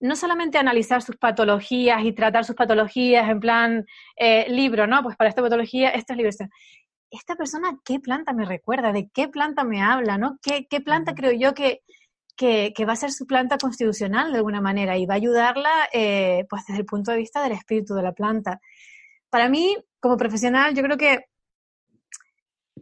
[SPEAKER 4] no solamente analizar sus patologías y tratar sus patologías en plan eh, libro, ¿no? Pues para esta patología, esto es libro. Esta persona, ¿qué planta me recuerda? ¿De qué planta me habla? ¿no? ¿Qué, qué planta creo yo que, que, va a ser su planta constitucional de alguna manera y va a ayudarla eh, pues desde el punto de vista del espíritu de la planta. Para mí, como profesional, yo creo que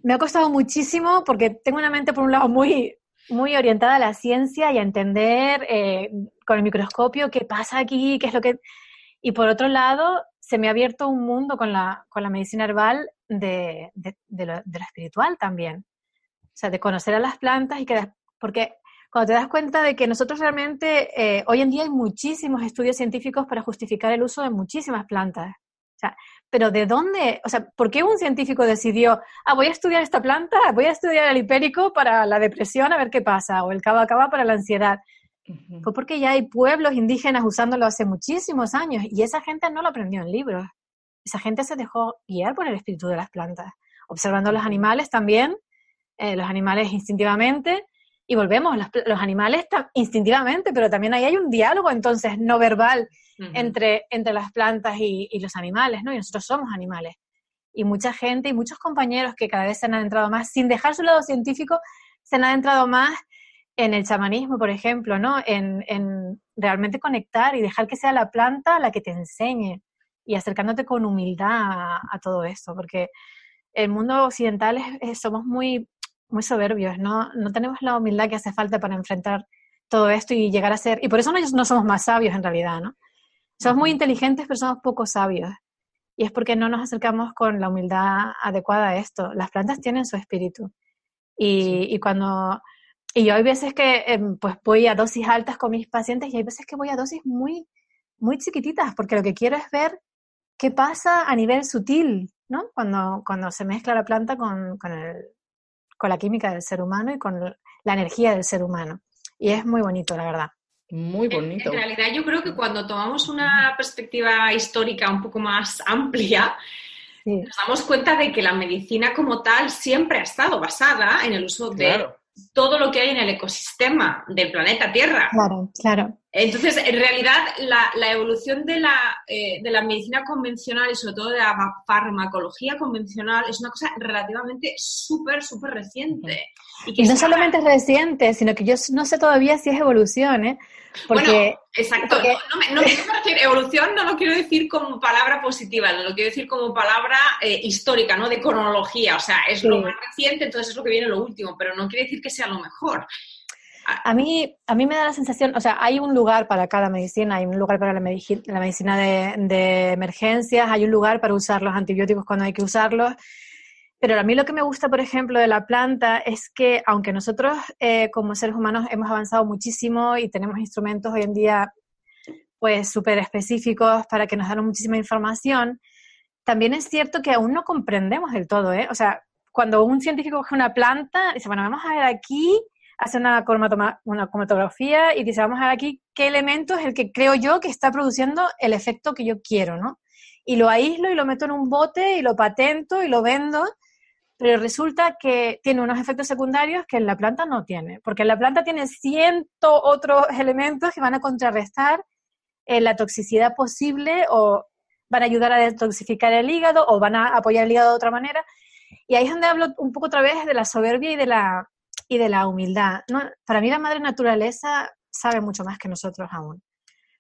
[SPEAKER 4] me ha costado muchísimo porque tengo una mente, por un lado, muy, muy orientada a la ciencia y a entender eh, con el microscopio qué pasa aquí, qué es lo que... Y por otro lado, se me ha abierto un mundo con la, con la medicina herbal de, de, lo, espiritual también. O sea, de conocer a las plantas y que... Porque cuando te das cuenta de que nosotros realmente, eh, hoy en día hay muchísimos estudios científicos para justificar el uso de muchísimas plantas. O sea, pero ¿de dónde? O sea, ¿por qué un científico decidió, ah, voy a estudiar esta planta, voy a estudiar el hipérico para la depresión a ver qué pasa, o el cava para la ansiedad? Fue porque ya hay pueblos indígenas usándolo hace muchísimos años y esa gente no lo aprendió en libros. Esa gente se dejó guiar por el espíritu de las plantas, observando los animales también, eh, los animales instintivamente, y volvemos, los, animales instintivamente, pero también ahí hay un diálogo entonces no verbal entre, entre las plantas y, los animales, ¿no? Y nosotros somos animales. Y mucha gente y muchos compañeros que cada vez se han adentrado más, sin dejar su lado científico, se han adentrado más en el chamanismo, por ejemplo, ¿no? En, en realmente conectar y dejar que sea la planta la que te enseñe y acercándote con humildad a, todo esto, porque el mundo occidental somos muy muy soberbios, ¿no? No tenemos la humildad que hace falta para enfrentar todo esto y llegar a ser, y por eso no, no somos más sabios en realidad, ¿no? Somos muy inteligentes, pero somos poco sabios. Y es porque no nos acercamos con la humildad adecuada a esto. Las plantas tienen su espíritu. Y, y cuando, y yo hay veces que em, pues voy a dosis altas con mis pacientes y hay veces que voy a dosis muy, muy chiquititas, porque lo que quiero es ver qué pasa a nivel sutil, ¿no? Cuando, cuando se mezcla la planta con, con el, con la química del ser humano y con la energía del ser humano. Y es muy bonito, la verdad.
[SPEAKER 2] Muy bonito.
[SPEAKER 3] En, realidad yo creo que cuando tomamos una perspectiva histórica un poco más [LAUGHS] amplia, nos damos cuenta de que la medicina como tal siempre ha estado basada en el uso de todo lo que hay en el ecosistema del planeta Tierra.
[SPEAKER 4] Claro, claro.
[SPEAKER 3] Entonces, en realidad, la, evolución de la, eh, de la, medicina convencional y sobre todo de la farmacología convencional es una cosa relativamente súper, súper reciente.
[SPEAKER 4] Y, no solamente es reciente, sino que yo no sé todavía si es evolución, ¿eh?
[SPEAKER 3] Porque, bueno, exacto. No, evolución no lo quiero decir como palabra positiva, no lo quiero decir como palabra eh, histórica, ¿no? De cronología. O sea, es lo más reciente, entonces es lo que viene lo último, pero no quiere decir que sea lo mejor.
[SPEAKER 4] A mí, a mí me da la sensación, o sea, hay un lugar para cada medicina, hay un lugar para la, la medicina de, de, emergencias, hay un lugar para usar los antibióticos cuando hay que usarlos, pero a mí lo que me gusta, por ejemplo, de la planta es que aunque nosotros eh, como seres humanos hemos avanzado muchísimo y tenemos instrumentos hoy en día pues súper específicos para que nos dan muchísima información, también es cierto que aún no comprendemos del todo, ¿eh? O sea, cuando un científico coge una planta, dice, bueno, vamos a ver aquí hace una, una cromatografía y dice, vamos a ver aquí qué elemento es el que creo yo que está produciendo el efecto que yo quiero, ¿no? Y lo aíslo y lo meto en un bote y lo patento y lo vendo, pero resulta que tiene unos efectos secundarios que en la planta no tiene, porque en la planta tiene cientos otros elementos que van a contrarrestar eh, la toxicidad posible o van a ayudar a detoxificar el hígado o van a apoyar el hígado de otra manera. Y ahí es donde hablo un poco otra vez de la soberbia y de la, y de la humildad. ¿no? Para mí la madre naturaleza sabe mucho más que nosotros aún.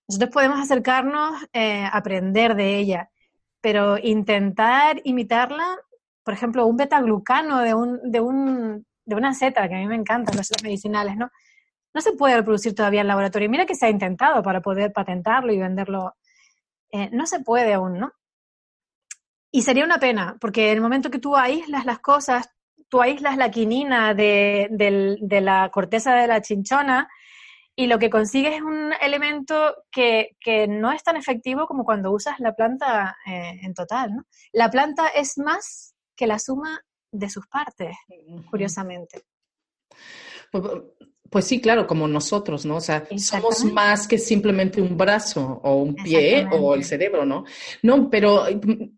[SPEAKER 4] Nosotros podemos acercarnos, eh, aprender de ella, pero intentar imitarla, por ejemplo, un betaglucano de, un, de, un, de una seta, que a mí me encantan los medicinales, ¿no? No se puede reproducir todavía en laboratorio. Mira que se ha intentado para poder patentarlo y venderlo eh, no se puede aún, ¿no? Y sería una pena, porque en el momento que tú aíslas las cosas, tú aíslas la quinina de, la corteza de la chinchona y lo que consigues es un elemento que, no es tan efectivo como cuando usas la planta eh, en total, ¿no? La planta es más que la suma de sus partes, curiosamente.
[SPEAKER 2] Pues, pues sí, claro, como nosotros, ¿no? O sea, somos más que simplemente un brazo o un pie o el cerebro, ¿no? No, pero,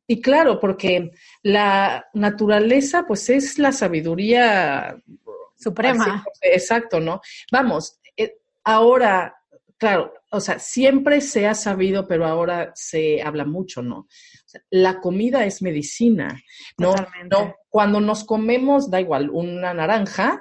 [SPEAKER 2] y claro, porque la naturaleza, pues es la sabiduría
[SPEAKER 4] suprema.
[SPEAKER 2] Exacto, ¿no? Vamos, eh, ahora, claro, o sea, siempre se ha sabido, pero ahora se habla mucho, ¿no? O sea, la comida es medicina, ¿no? No, cuando nos comemos, da igual, una naranja,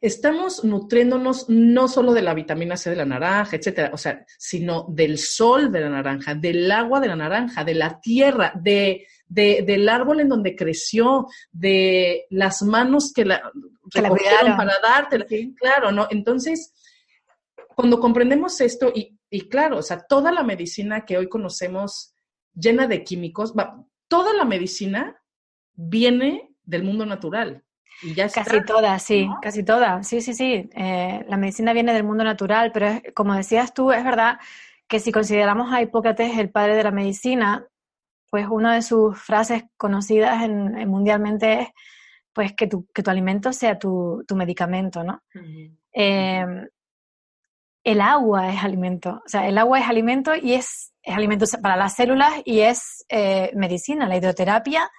[SPEAKER 2] estamos nutriéndonos no solo de la vitamina C de la naranja, etcétera, o sea, sino del sol de la naranja, del agua de la naranja, de la tierra, de, del árbol en donde creció, de las manos que la recogieron para darte. Claro, ¿no? Entonces, cuando comprendemos esto, y, y, claro, o sea, toda la medicina que hoy conocemos llena de químicos, toda la medicina viene del mundo natural
[SPEAKER 4] casi todas, sí, casi todas. Sí, sí, sí. Eh, la medicina viene del mundo natural, pero como decías tú, es verdad que si consideramos a Hipócrates el padre de la medicina, pues una de sus frases conocidas en, mundialmente es pues que tu, que tu alimento sea tu, tu medicamento, ¿no? El agua es alimento, o sea, el agua es alimento y es, alimento para las células y es eh, medicina. La hidroterapia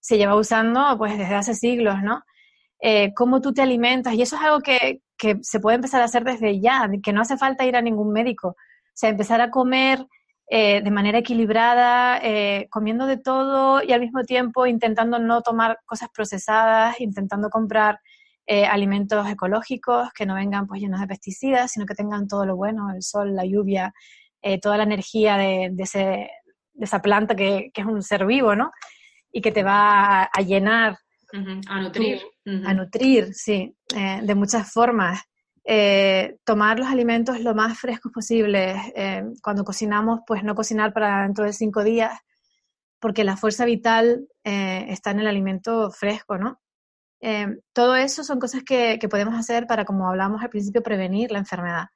[SPEAKER 4] se lleva usando pues desde hace siglos, ¿no? Eh, cómo tú te alimentas. Y eso es algo que, se puede empezar a hacer desde ya, que no hace falta ir a ningún médico. O sea, empezar a comer eh, de manera equilibrada, comiendo de todo y al mismo tiempo intentando no tomar cosas procesadas, intentando comprar alimentos ecológicos que no vengan pues llenos de pesticidas, sino que tengan todo lo bueno, el sol, la lluvia, toda la energía de, esa planta que, es un ser vivo, ¿no? Y que te va a llenar
[SPEAKER 3] a nutrir.
[SPEAKER 4] A nutrir, sí, eh, de muchas formas. Eh, tomar los alimentos lo más frescos posible. Eh, cuando cocinamos, pues no cocinar para dentro de cinco días, porque la fuerza vital está en el alimento fresco, ¿no? Todo eso son cosas que, podemos hacer para, como hablamos al principio, prevenir la enfermedad,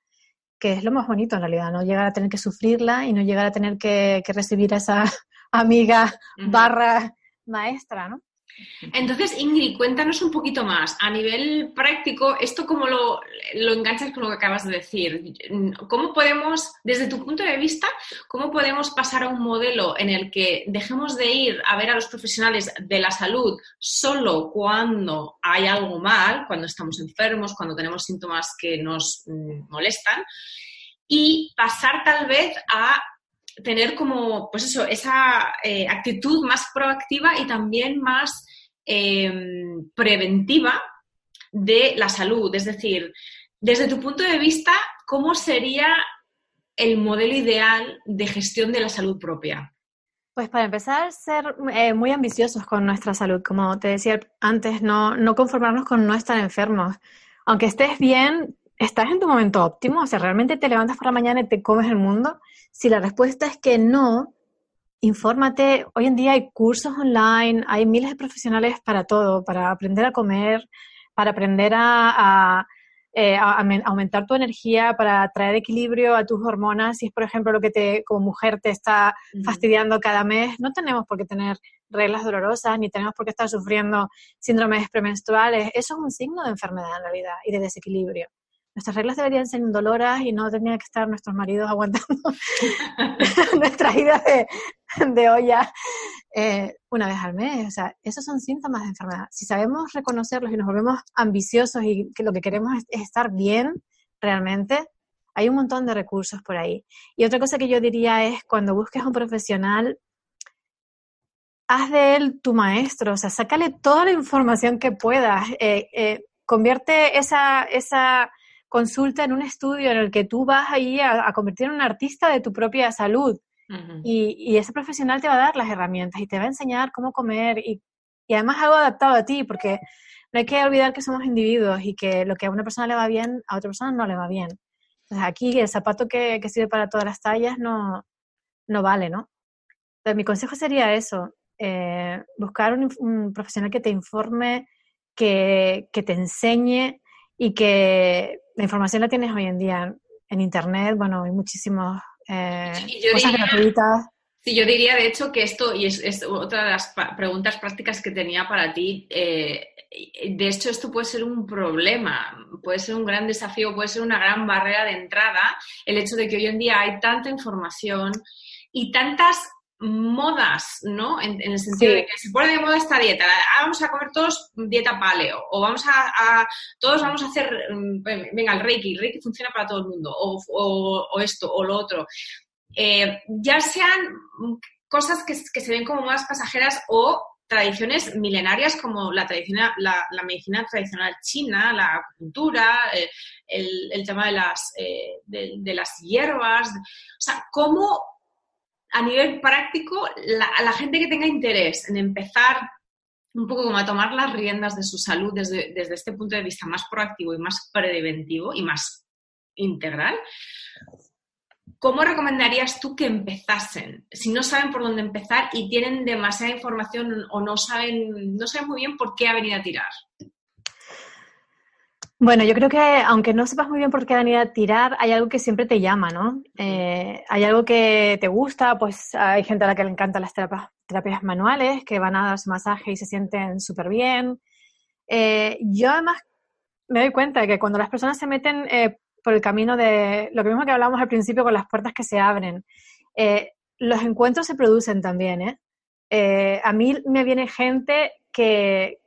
[SPEAKER 4] que es lo más bonito en realidad, no llegar a tener que sufrirla y no llegar a tener que, recibir a esa [LAUGHS] amiga barra maestra, ¿no?
[SPEAKER 3] Entonces, Ingrid, cuéntanos un poquito más. A nivel práctico, ¿esto cómo lo, enganchas con lo que acabas de decir? ¿Cómo podemos, desde tu punto de vista, cómo podemos pasar a un modelo en el que dejemos de ir a ver a los profesionales de la salud solo cuando hay algo mal, cuando estamos enfermos, cuando tenemos síntomas que nos mm, molestan, y pasar tal vez a tener como, pues eso, esa eh, actitud más proactiva y también más em, preventiva de la salud. Es decir, desde tu punto de vista, ¿cómo sería el modelo ideal de gestión de la salud propia?
[SPEAKER 4] Pues para empezar, ser eh, muy ambiciosos con nuestra salud. Como te decía antes, no, no conformarnos con no estar enfermos. Aunque estés bien, ¿estás en tu momento óptimo? O sea, ¿realmente te levantas por la mañana y te comes el mundo? Si la respuesta es que no, infórmate. Hoy en día hay cursos online, hay miles de profesionales para todo, para aprender a comer, para aprender a, eh, aumentar tu energía, para traer equilibrio a tus hormonas. Si es, por ejemplo, lo que te, como mujer te está fastidiando cada mes, no tenemos por qué tener reglas dolorosas, ni tenemos por qué estar sufriendo síndromes premenstruales. Eso es un signo de enfermedad en realidad y de desequilibrio nuestras reglas deberían ser indoloras y no tendrían que estar nuestros maridos aguantando [LAUGHS] nuestras idas de, olla. eh, una vez al mes. O sea, esos son síntomas de enfermedad. Si sabemos reconocerlos y nos volvemos ambiciosos y que lo que queremos es, estar bien realmente, hay un montón de recursos por ahí. Y otra cosa que yo diría es cuando busques un profesional, haz de él tu maestro, o sea, sácale toda la información que puedas. Eh, eh, convierte esa, esa consulta en un estudio en el que tú vas ahí a, a convertir en un artista de tu propia salud y, ese profesional te va a dar las herramientas y te va a enseñar cómo comer y, además algo adaptado a ti, porque no hay que olvidar que somos individuos y que lo que a una persona le va bien, a otra persona no le va bien. Entonces aquí el zapato que, sirve para todas las tallas no, no vale, ¿no? Entonces mi consejo sería eso, eh, buscar un, profesional que te informe, que, que te enseñe y que la información la tienes hoy en día en Internet, bueno, hay muchísimos eh, cosas gratuitas.
[SPEAKER 3] Sí, yo diría de hecho que esto, y es, otra de las preguntas prácticas que tenía para ti, eh, de hecho esto puede ser un problema, puede ser un gran desafío, puede ser una gran barrera de entrada, el hecho de que hoy en día hay tanta información y tantas modas, ¿no? En, el sentido de que se pone de moda esta dieta, ah, vamos a comer todos dieta paleo, o vamos a, todos vamos a hacer, mm, venga, el Reiki, el Reiki funciona para todo el mundo, o, esto, o lo otro. Eh, ya sean cosas que, se ven como más pasajeras o tradiciones milenarias como la, tradición, la, medicina tradicional china, la acupuntura, eh, el, tema de las, eh, de las hierbas. O sea, cómo a nivel práctico, la, a la gente que tenga interés en empezar un poco como a tomar las riendas de su salud desde, desde este punto de vista más proactivo y más preventivo y más integral, ¿cómo recomendarías tú que empezasen? Si no saben por dónde empezar y tienen demasiada información o no saben, no saben muy bien por qué ha venido a tirar.
[SPEAKER 4] Bueno, yo creo que aunque no sepas muy bien por qué venir a tirar, hay algo que siempre te llama, ¿no? Eh, hay algo que te gusta, pues hay gente a la que le encantan las terapias, manuales, que van a dar su masaje y se sienten súper bien. Eh, yo además me doy cuenta de que cuando las personas se meten eh, por el camino de lo mismo que hablamos al principio con las puertas que se abren, los encuentros se producen también, ¿eh? a mí me viene gente que,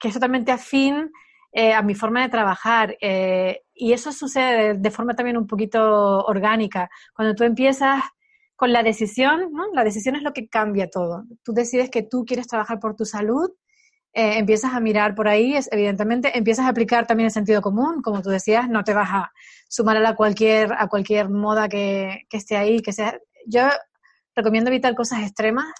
[SPEAKER 4] que es totalmente afín eh, a mi forma de trabajar. Eh, y eso sucede de, forma también un poquito orgánica. Cuando tú empiezas con la decisión, ¿no? la decisión es lo que cambia todo. Tú decides que tú quieres trabajar por tu salud, eh, empiezas a mirar por ahí, es, evidentemente, empiezas a aplicar también el sentido común, como tú decías, no te vas a sumar a, cualquier, a cualquier moda que, que esté ahí, que sea... Yo recomiendo evitar cosas extremas,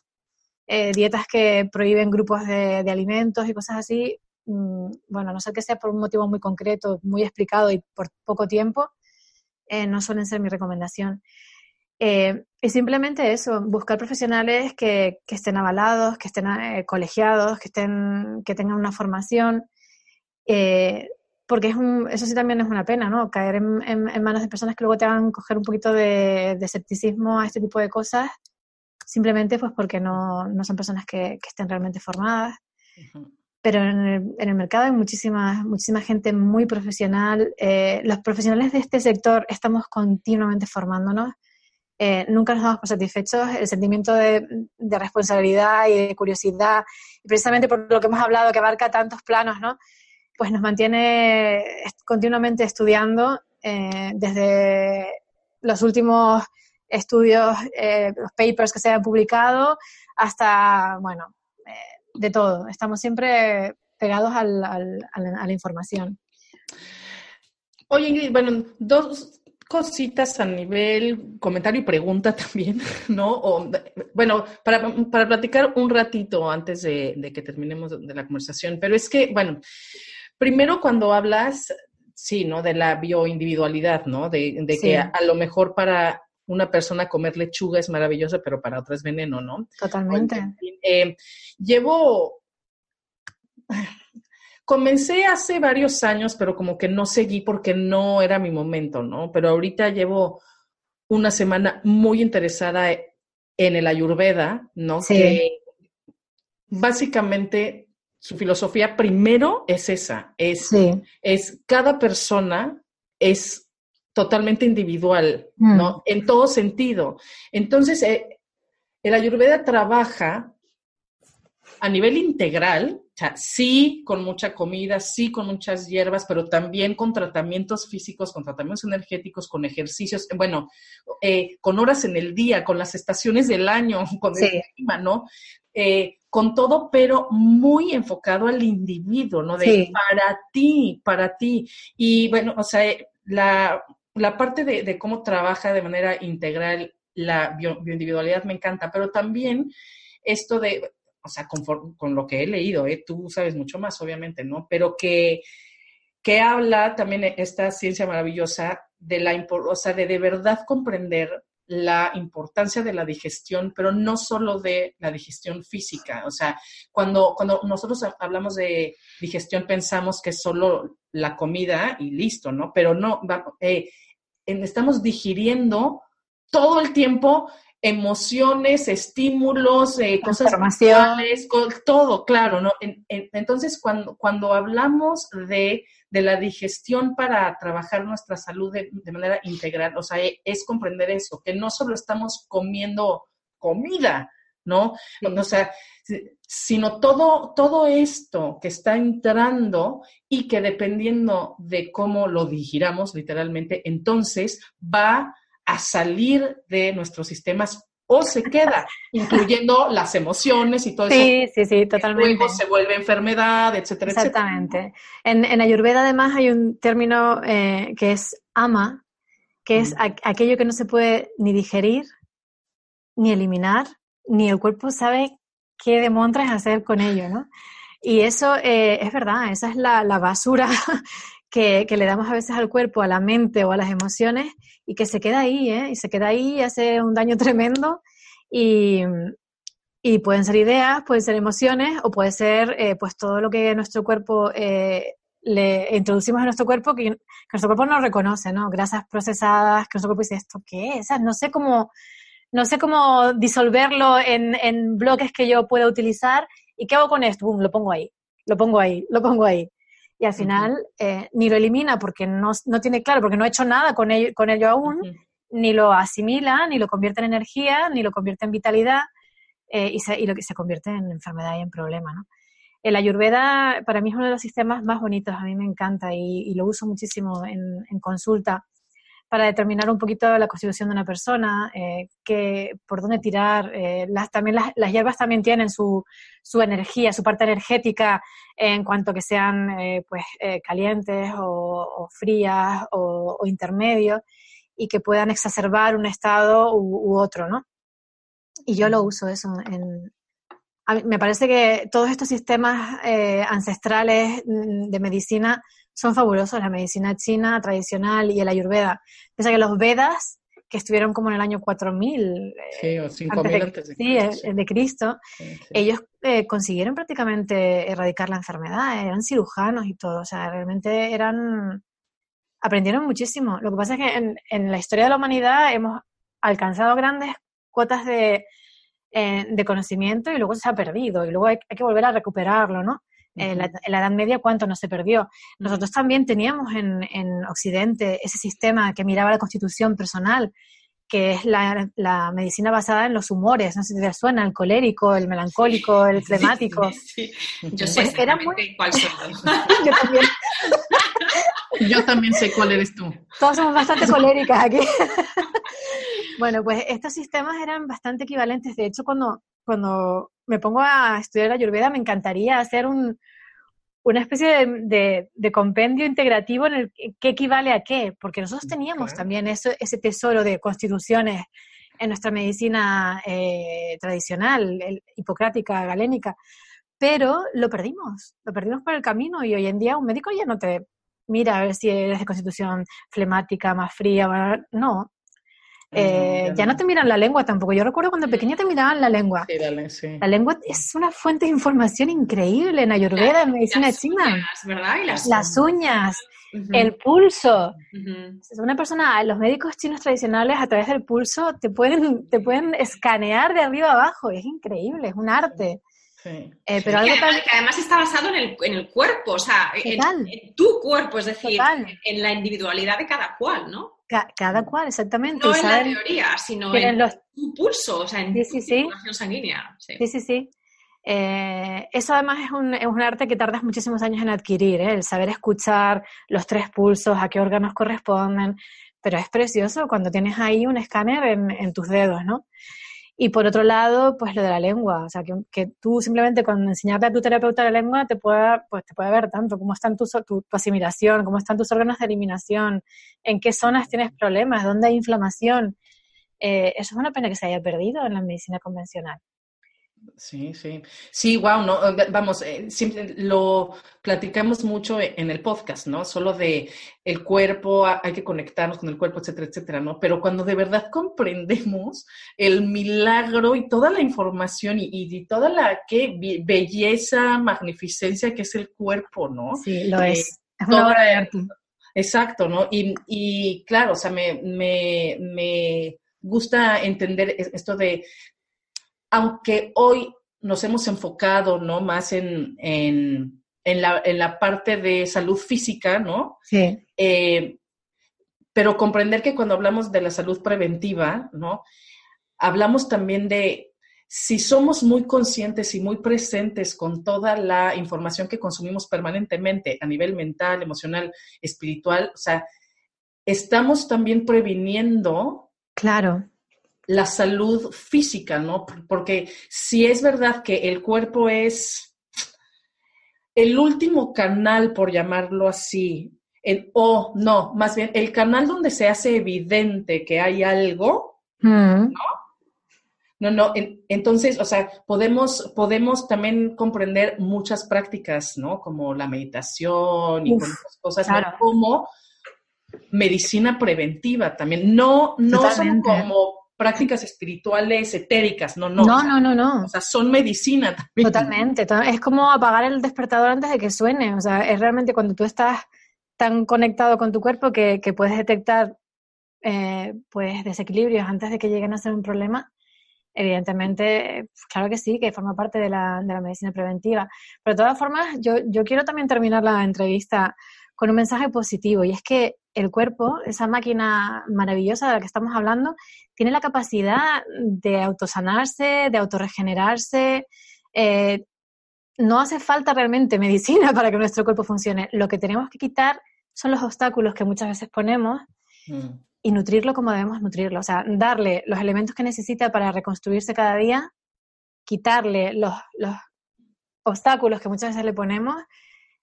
[SPEAKER 4] dietas que prohíben grupos de, de, alimentos y cosas así, bueno, a no ser que sea por un motivo muy concreto, muy explicado y por poco tiempo, eh, no suelen ser mi recomendación. Eh, y simplemente eso, buscar profesionales que, estén avalados, que estén eh, colegiados, que, estén, que tengan una formación, porque es eso sí también es una pena, ¿no? Caer en, manos de personas que luego te hagan coger un poquito de, escepticismo a este tipo de cosas, simplemente pues porque no, son personas que, estén realmente formadas pero en el, mercado hay muchísima, muchísima gente muy profesional. Eh, los profesionales de este sector estamos continuamente formándonos. Eh, nunca nos damos por satisfechos. El sentimiento de, responsabilidad y de curiosidad, precisamente por lo que hemos hablado, que abarca tantos planos, ¿no? pues nos mantiene continuamente estudiando eh, desde los últimos estudios, los papers que se han publicado, hasta, bueno, de todo. Estamos siempre pegados a, la, información.
[SPEAKER 2] Oye, Ingrid, bueno, dos cositas a nivel comentario y pregunta [LAUGHS] también, ¿no? bueno, para, platicar un ratito antes de, que terminemos de la conversación, pero es que, bueno, primero cuando hablas, sí, ¿no? De la bioindividualidad, ¿no? De, que a, lo mejor para una persona comer lechuga es maravilloso, pero para otra es veneno, ¿no?
[SPEAKER 4] Totalmente.
[SPEAKER 2] Eh, llevo, comencé hace varios años, pero como que no seguí porque no era mi momento, ¿no? Pero ahorita llevo una semana muy interesada en el ayurveda, ¿no? Sí. Que básicamente su filosofía primero es esa, es, es cada persona es totalmente individual, ¿no? Mm. En todo sentido. Entonces, eh, el Ayurveda trabaja a nivel integral, o sea, sí con mucha comida, sí con muchas hierbas, pero también con tratamientos físicos, con tratamientos energéticos, con ejercicios, bueno, eh, con horas en el día, con las estaciones del año, [LAUGHS] con el clima, ¿no? Eh, con todo, pero muy enfocado al individuo, ¿no? De para ti, para ti. Y bueno, o sea, la, parte de, cómo trabaja de manera integral la bioindividualidad me encanta, pero también esto de, o sea, con, lo que he leído, ¿eh? tú sabes mucho más, obviamente, ¿no? Pero que, que habla también esta ciencia maravillosa de la, o sea, de de verdad comprender la importancia de la digestión, pero no solo de la digestión física. O sea, cuando, cuando nosotros hablamos de digestión pensamos que es solo la comida y listo, ¿no? Pero no, eh, estamos digiriendo todo el tiempo emociones, estímulos, eh, cosas con todo, claro, ¿no? entonces, cuando, cuando hablamos de, la digestión para trabajar nuestra salud de, manera integral, o sea, e, es comprender eso, que no solo estamos comiendo comida, ¿no? O sea, sino todo, todo esto que está entrando y que dependiendo de cómo lo digiramos literalmente, entonces va a salir de nuestros sistemas o se queda, incluyendo [LAUGHS] las emociones y todo
[SPEAKER 4] eso. Sí, sí, sí, totalmente.
[SPEAKER 2] Luego se vuelve enfermedad, etcétera,
[SPEAKER 4] Exactamente. En, en, Ayurveda además hay un término que es ama, que es aquello que no se puede ni digerir, ni eliminar, ni el cuerpo sabe qué demontres hacer con ello, ¿no? Y eso eh, es verdad, esa es la, la basura que, le damos a veces al cuerpo, a la mente o a las emociones y que se queda ahí, ¿eh? Y se queda ahí y hace un daño [LAUGHS] tremendo y, y pueden ser ideas, pueden ser emociones o puede ser eh, pues todo lo que nuestro cuerpo eh, le introducimos en nuestro cuerpo que, nuestro cuerpo no reconoce, ¿no? Grasas procesadas, que nuestro cuerpo dice, ¿esto qué es? no sé cómo, no sé cómo disolverlo en, en bloques que yo pueda utilizar y ¿qué hago con esto? Boom, lo pongo ahí, lo pongo ahí, lo pongo ahí y al final eh, ni lo elimina porque no, no, tiene claro, porque no ha hecho nada con ello, con ello aún, ni lo asimila, ni lo convierte en energía, ni lo convierte en vitalidad eh, y, se, y, lo que se convierte en enfermedad y en problema. ¿no? El ayurveda para mí es uno de los sistemas más bonitos, a mí me encanta y, y lo uso muchísimo en, en consulta para determinar un poquito la constitución de una persona, eh, que, por dónde tirar. Eh, las, también las, hierbas también tienen su, su, energía, su parte energética en cuanto que sean eh, pues, calientes o, frías o, intermedios y que puedan exacerbar un estado u, otro, ¿no? Y yo lo uso eso en, me parece que todos estos sistemas ancestrales mm, de medicina son fabulosos, la medicina china tradicional y el ayurveda. Pese que los Vedas, que estuvieron como en el año 4000,
[SPEAKER 2] sí, o 5000 antes, de,
[SPEAKER 4] sí, de Cristo, ellos eh, consiguieron prácticamente erradicar la enfermedad, eran cirujanos y todo, o sea, realmente eran, aprendieron muchísimo. Lo que pasa es que en, en la historia de la humanidad hemos alcanzado grandes cuotas de, eh, de conocimiento y luego se ha perdido y luego hay, hay que volver a recuperarlo, ¿no? En, la, Edad Media cuánto no se perdió. Nosotros también teníamos en, en Occidente ese sistema que miraba la constitución personal, que es la, la, medicina basada en los humores, no sé si te suena, el colérico, el melancólico, el flemático.
[SPEAKER 3] Sí, Yo sé pues era muy... cuál soy. [LAUGHS]
[SPEAKER 2] Yo también. Yo también sé cuál eres tú.
[SPEAKER 4] Todos somos bastante coléricas aquí. [LAUGHS] bueno, pues estos sistemas eran bastante equivalentes. De hecho, cuando, cuando me pongo a estudiar la Ayurveda, me encantaría hacer un, una especie de, de, compendio integrativo en el que equivale a qué, porque nosotros teníamos también eso, ese tesoro de constituciones en nuestra medicina eh, tradicional, hipocrática, galénica, pero lo perdimos, lo perdimos por el camino y hoy en día un médico ya no te mira a ver si eres de constitución flemática, más fría, no, eh, ya no te miran la lengua tampoco. Yo recuerdo cuando pequeña te miraban la lengua. La lengua es una fuente de información increíble en Ayurveda, en medicina china. las, uñas, el pulso. Una persona, los médicos chinos tradicionales a través del pulso te pueden, te pueden escanear de arriba abajo. Es increíble, es un arte.
[SPEAKER 3] Eh, pero algo que, además, está basado en el, en el cuerpo, o sea, en, tu cuerpo, es decir, en la individualidad de cada cual, ¿no?
[SPEAKER 4] cada cual, exactamente.
[SPEAKER 3] No en la teoría, sino en los... tu pulso, o sea, en
[SPEAKER 4] sí, sí,
[SPEAKER 3] tu sanguínea.
[SPEAKER 4] Sí, sí, sí. Eh, eso además es un, es un, arte que tardas muchísimos años en adquirir, ¿eh? el saber escuchar los tres pulsos, a qué órganos corresponden, pero es precioso cuando tienes ahí un escáner en, en tus dedos, ¿no? Y por otro lado, pues lo de la lengua, o sea, que, que tú simplemente con enseñarle a tu terapeuta la lengua te pueda, pues te puede ver tanto cómo está tu, tu, asimilación, cómo están tus órganos de eliminación, en qué zonas tienes problemas, dónde hay inflamación. Eh, eso es una pena que se haya perdido en la medicina convencional.
[SPEAKER 2] Sí, sí. Sí, wow, no, vamos, eh, siempre lo platicamos mucho en el podcast, ¿no? Solo de el cuerpo, hay que conectarnos con el cuerpo, etcétera, etcétera, ¿no? Pero cuando de verdad [LAUGHS] comprendemos el milagro y toda la información y, toda la qué belleza, magnificencia que es el cuerpo, ¿no?
[SPEAKER 4] Sí, lo es. Eh, es una obra de arte.
[SPEAKER 2] Exacto, ¿no? Y, y claro, o sea, me, me, me gusta entender esto de aunque hoy nos hemos enfocado, ¿no? Más en, en, en, la, en la, parte de salud física, ¿no?
[SPEAKER 4] Sí.
[SPEAKER 2] Eh, pero comprender que cuando hablamos de la salud preventiva, ¿no? Hablamos también de si somos muy conscientes y muy presentes con toda la información que consumimos permanentemente a nivel mental, emocional, espiritual, o sea, estamos también previniendo
[SPEAKER 4] claro
[SPEAKER 2] la salud física, ¿no? Porque si es verdad que el cuerpo es el último canal, por llamarlo así, o no, más bien el canal donde se hace evidente que hay algo, mm. ¿no? No, no, entonces, o sea, podemos, podemos también comprender muchas prácticas, ¿no? Como la meditación y cosas, como medicina preventiva también. No, no son como prácticas espirituales etéricas, no, no.
[SPEAKER 4] No, no, no, no.
[SPEAKER 2] O sea, son medicina también.
[SPEAKER 4] Totalmente. Es como apagar el despertador antes de que suene. O sea, es realmente cuando tú estás tan conectado con tu cuerpo que, puedes detectar eh, pues desequilibrios antes de que lleguen a ser un problema. Evidentemente, claro que sí, que forma parte de la, de la medicina preventiva. Pero de todas formas, yo, yo quiero también terminar la entrevista con un mensaje positivo y es que el cuerpo, esa máquina maravillosa de la que estamos hablando, tiene la capacidad de autosanarse, de autorregenerarse. Eh, no hace falta realmente [LAUGHS] medicina para que nuestro cuerpo funcione. Lo que tenemos que quitar son los obstáculos que muchas veces ponemos mm. y nutrirlo como debemos nutrirlo. O sea, darle los elementos que necesita para reconstruirse cada día, quitarle los, obstáculos que muchas veces le ponemos,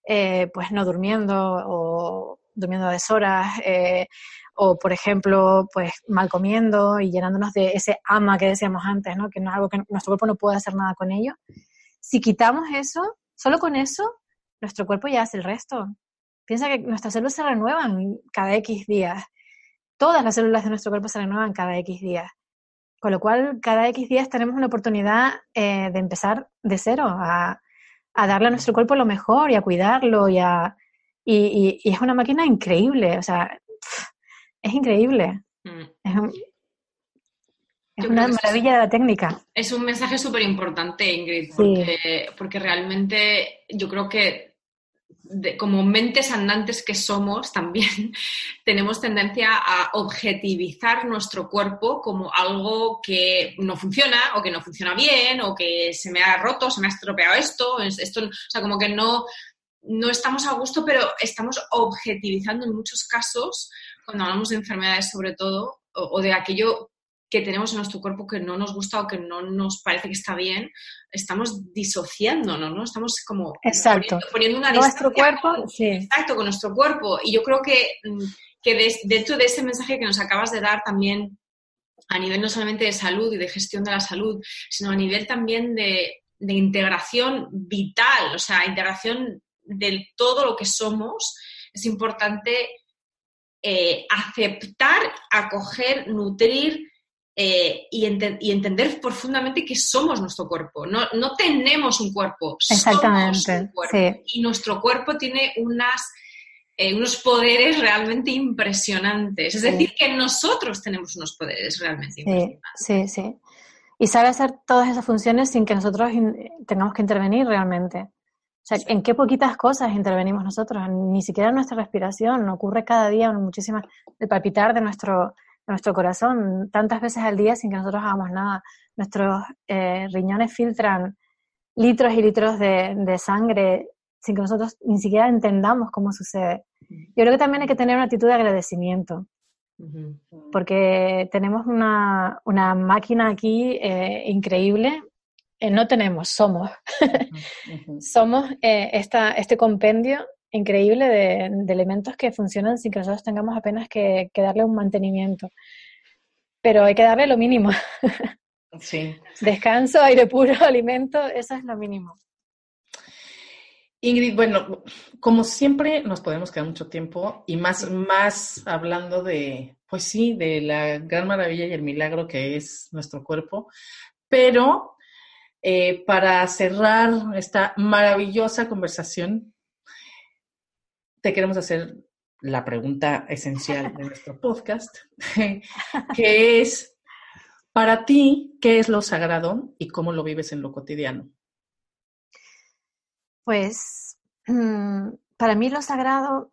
[SPEAKER 4] eh, pues no durmiendo o durmiendo a deshoras, eh, o por ejemplo, pues mal comiendo y llenándonos de ese ama que decíamos antes, ¿no? Que no es algo que nuestro cuerpo no puede hacer nada con ello. Si quitamos eso, solo con eso, nuestro cuerpo ya hace el resto. Piensa que nuestras células se renuevan cada X días. Todas las células de nuestro cuerpo se renuevan cada X días. Con lo cual, cada X días tenemos una oportunidad eh, de empezar de cero, a, a darle a nuestro cuerpo lo mejor y a cuidarlo y a, y, es una máquina increíble, o sea, es increíble. Mm. Es, una maravilla de la técnica.
[SPEAKER 3] Es un mensaje súper importante, Ingrid, porque, porque, realmente yo creo que como mentes andantes que somos, también [LAUGHS] tenemos tendencia a objetivizar nuestro cuerpo como algo que no funciona o que no funciona bien o que se me ha roto, se me ha estropeado esto, esto o sea, como que no, no estamos a gusto, pero estamos objetivizando en muchos casos, cuando hablamos de enfermedades sobre todo, o, de aquello que tenemos en nuestro cuerpo que no nos gusta o que no nos parece que está bien, estamos disociándonos, ¿no? Estamos como
[SPEAKER 4] exacto.
[SPEAKER 3] Poniendo, una
[SPEAKER 4] nuestro cuerpo, sí.
[SPEAKER 3] Exacto, con nuestro cuerpo. Y yo creo que, mm, que dentro de ese mensaje que nos acabas de dar también a nivel no solamente de salud y de gestión de la salud, sino a nivel también de, de integración vital, o sea, integración de todo lo que somos, es importante eh, aceptar, acoger, nutrir eh, y, entender profundamente que somos nuestro cuerpo. No, tenemos un cuerpo,
[SPEAKER 4] Exactamente,
[SPEAKER 3] somos un cuerpo. Y nuestro cuerpo tiene unas, eh, unos poderes realmente impresionantes. Es decir, que nosotros tenemos unos poderes realmente impresionantes.
[SPEAKER 4] Sí, sí, sí. y sabe hacer todas esas funciones sin que nosotros tengamos que intervenir realmente. O sea, ¿en qué poquitas cosas intervenimos nosotros? Ni siquiera en nuestra respiración, ocurre cada día muchísimas, el palpitar de nuestro, nuestro corazón, tantas veces al día sin que nosotros hagamos nada. Nuestros eh, riñones filtran litros y litros de, de sangre sin que nosotros ni siquiera entendamos cómo sucede. Yo creo que también hay que tener una actitud de agradecimiento. Porque tenemos una, una máquina aquí eh, increíble. Eh, no tenemos, somos. [LAUGHS] somos eh, esta, este compendio increíble de, de, elementos que funcionan sin que nosotros tengamos apenas que, que, darle un mantenimiento. Pero hay que darle lo mínimo. [LAUGHS]
[SPEAKER 2] sí.
[SPEAKER 4] Descanso, aire puro, [LAUGHS] alimento, eso es lo mínimo.
[SPEAKER 2] Ingrid, bueno, como siempre nos podemos quedar mucho tiempo y más, más hablando de, pues sí, de la gran maravilla y el milagro que es nuestro cuerpo, pero eh, para cerrar esta maravillosa conversación, te queremos hacer la pregunta esencial de nuestro podcast, [LAUGHS] que es, para ti, ¿qué es lo sagrado y cómo lo vives en lo cotidiano?
[SPEAKER 4] Pues mm, para mí lo sagrado,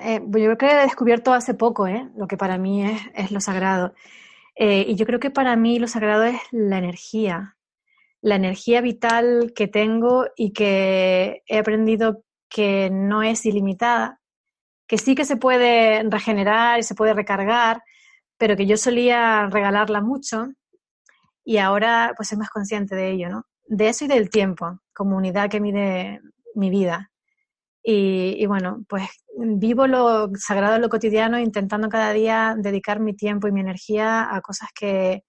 [SPEAKER 4] eh, yo creo que he descubierto hace poco ¿eh? lo que para mí es, es lo sagrado. Eh, y yo creo que para mí lo sagrado es la energía, la energía vital que tengo y que he aprendido que no es ilimitada, que sí que se puede regenerar y se puede recargar, pero que yo solía regalarla mucho y ahora pues soy más consciente de ello, ¿no? De eso y del tiempo como unidad que mide mi vida. Y, bueno, pues vivo lo sagrado en lo cotidiano intentando cada día dedicar mi tiempo y mi energía a cosas que,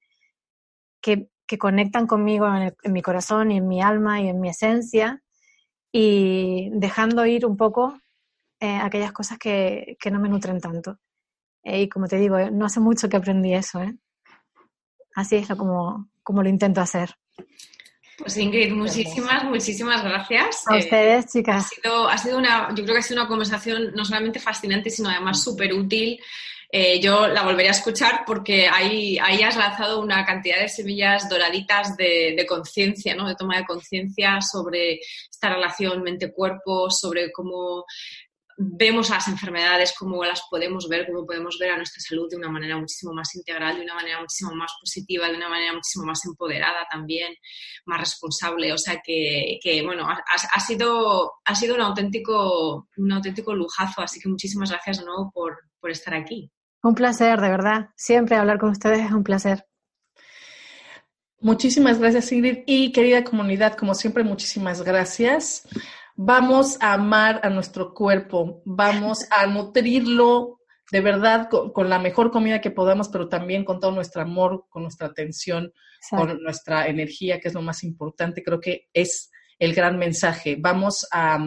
[SPEAKER 4] que, conectan conmigo en, mi corazón y en mi alma y en mi esencia y dejando ir un poco eh, aquellas cosas que, que, no me nutren tanto. Eh, y como te digo, no hace mucho que aprendí eso. ¿eh? Así es lo como, como lo intento hacer.
[SPEAKER 3] Pues Ingrid, muchísimas, muchísimas gracias.
[SPEAKER 4] A ustedes, eh, chicas.
[SPEAKER 3] Ha sido, ha sido una, yo creo que ha sido una conversación no solamente fascinante, sino además súper útil. Eh, yo la volveré a escuchar porque ahí, ahí has lanzado una cantidad de semillas doraditas de, conciencia, ¿no? de toma de conciencia sobre esta relación mente-cuerpo, sobre cómo vemos las enfermedades, cómo las podemos ver, cómo podemos ver a nuestra salud de una manera muchísimo más integral, de una manera muchísimo más positiva, de una manera muchísimo más empoderada también, más responsable. O sea que, que bueno, ha, ha, sido, ha sido un auténtico, un auténtico lujazo, así que muchísimas gracias de nuevo por, por estar aquí.
[SPEAKER 4] Un placer, de verdad. Siempre hablar con ustedes es un placer.
[SPEAKER 2] Muchísimas gracias, Ingrid. Y querida comunidad, como siempre, muchísimas gracias vamos a amar a nuestro cuerpo, vamos a nutrirlo de verdad con, la mejor comida que podamos, pero también con todo nuestro amor, con nuestra atención, con nuestra energía, que es lo más importante. Creo que es el gran mensaje. Vamos a,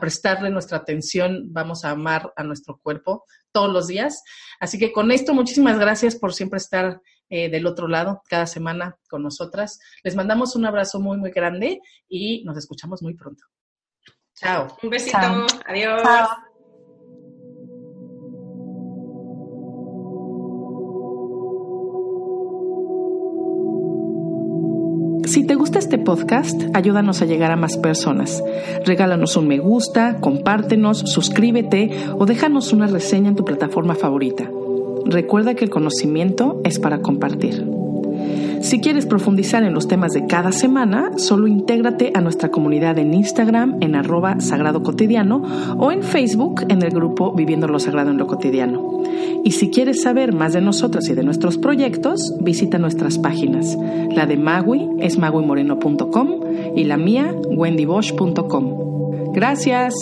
[SPEAKER 2] prestarle nuestra atención, vamos a amar a nuestro cuerpo todos los días. Así que con esto, muchísimas gracias por siempre estar eh, del otro lado cada semana con nosotras. Les mandamos un abrazo muy, muy grande y nos escuchamos muy pronto. Chao.
[SPEAKER 3] Un besito. Adiós.
[SPEAKER 2] Si te gusta este podcast, ayúdanos a llegar a más personas. Regálanos un me gusta, compártenos, suscríbete o déjanos una reseña en tu plataforma favorita. Recuerda que el conocimiento es para compartir. Si quieres profundizar en los temas de cada semana, solo intégrate a nuestra comunidad en Instagram en arroba sagrado cotidiano o en Facebook en el grupo Viviendo lo Sagrado en lo Cotidiano. Y si quieres saber más de nosotros y de nuestros proyectos, visita nuestras páginas. La de Magui es maguimoreno.com y la mía wendybosch.com. Gracias.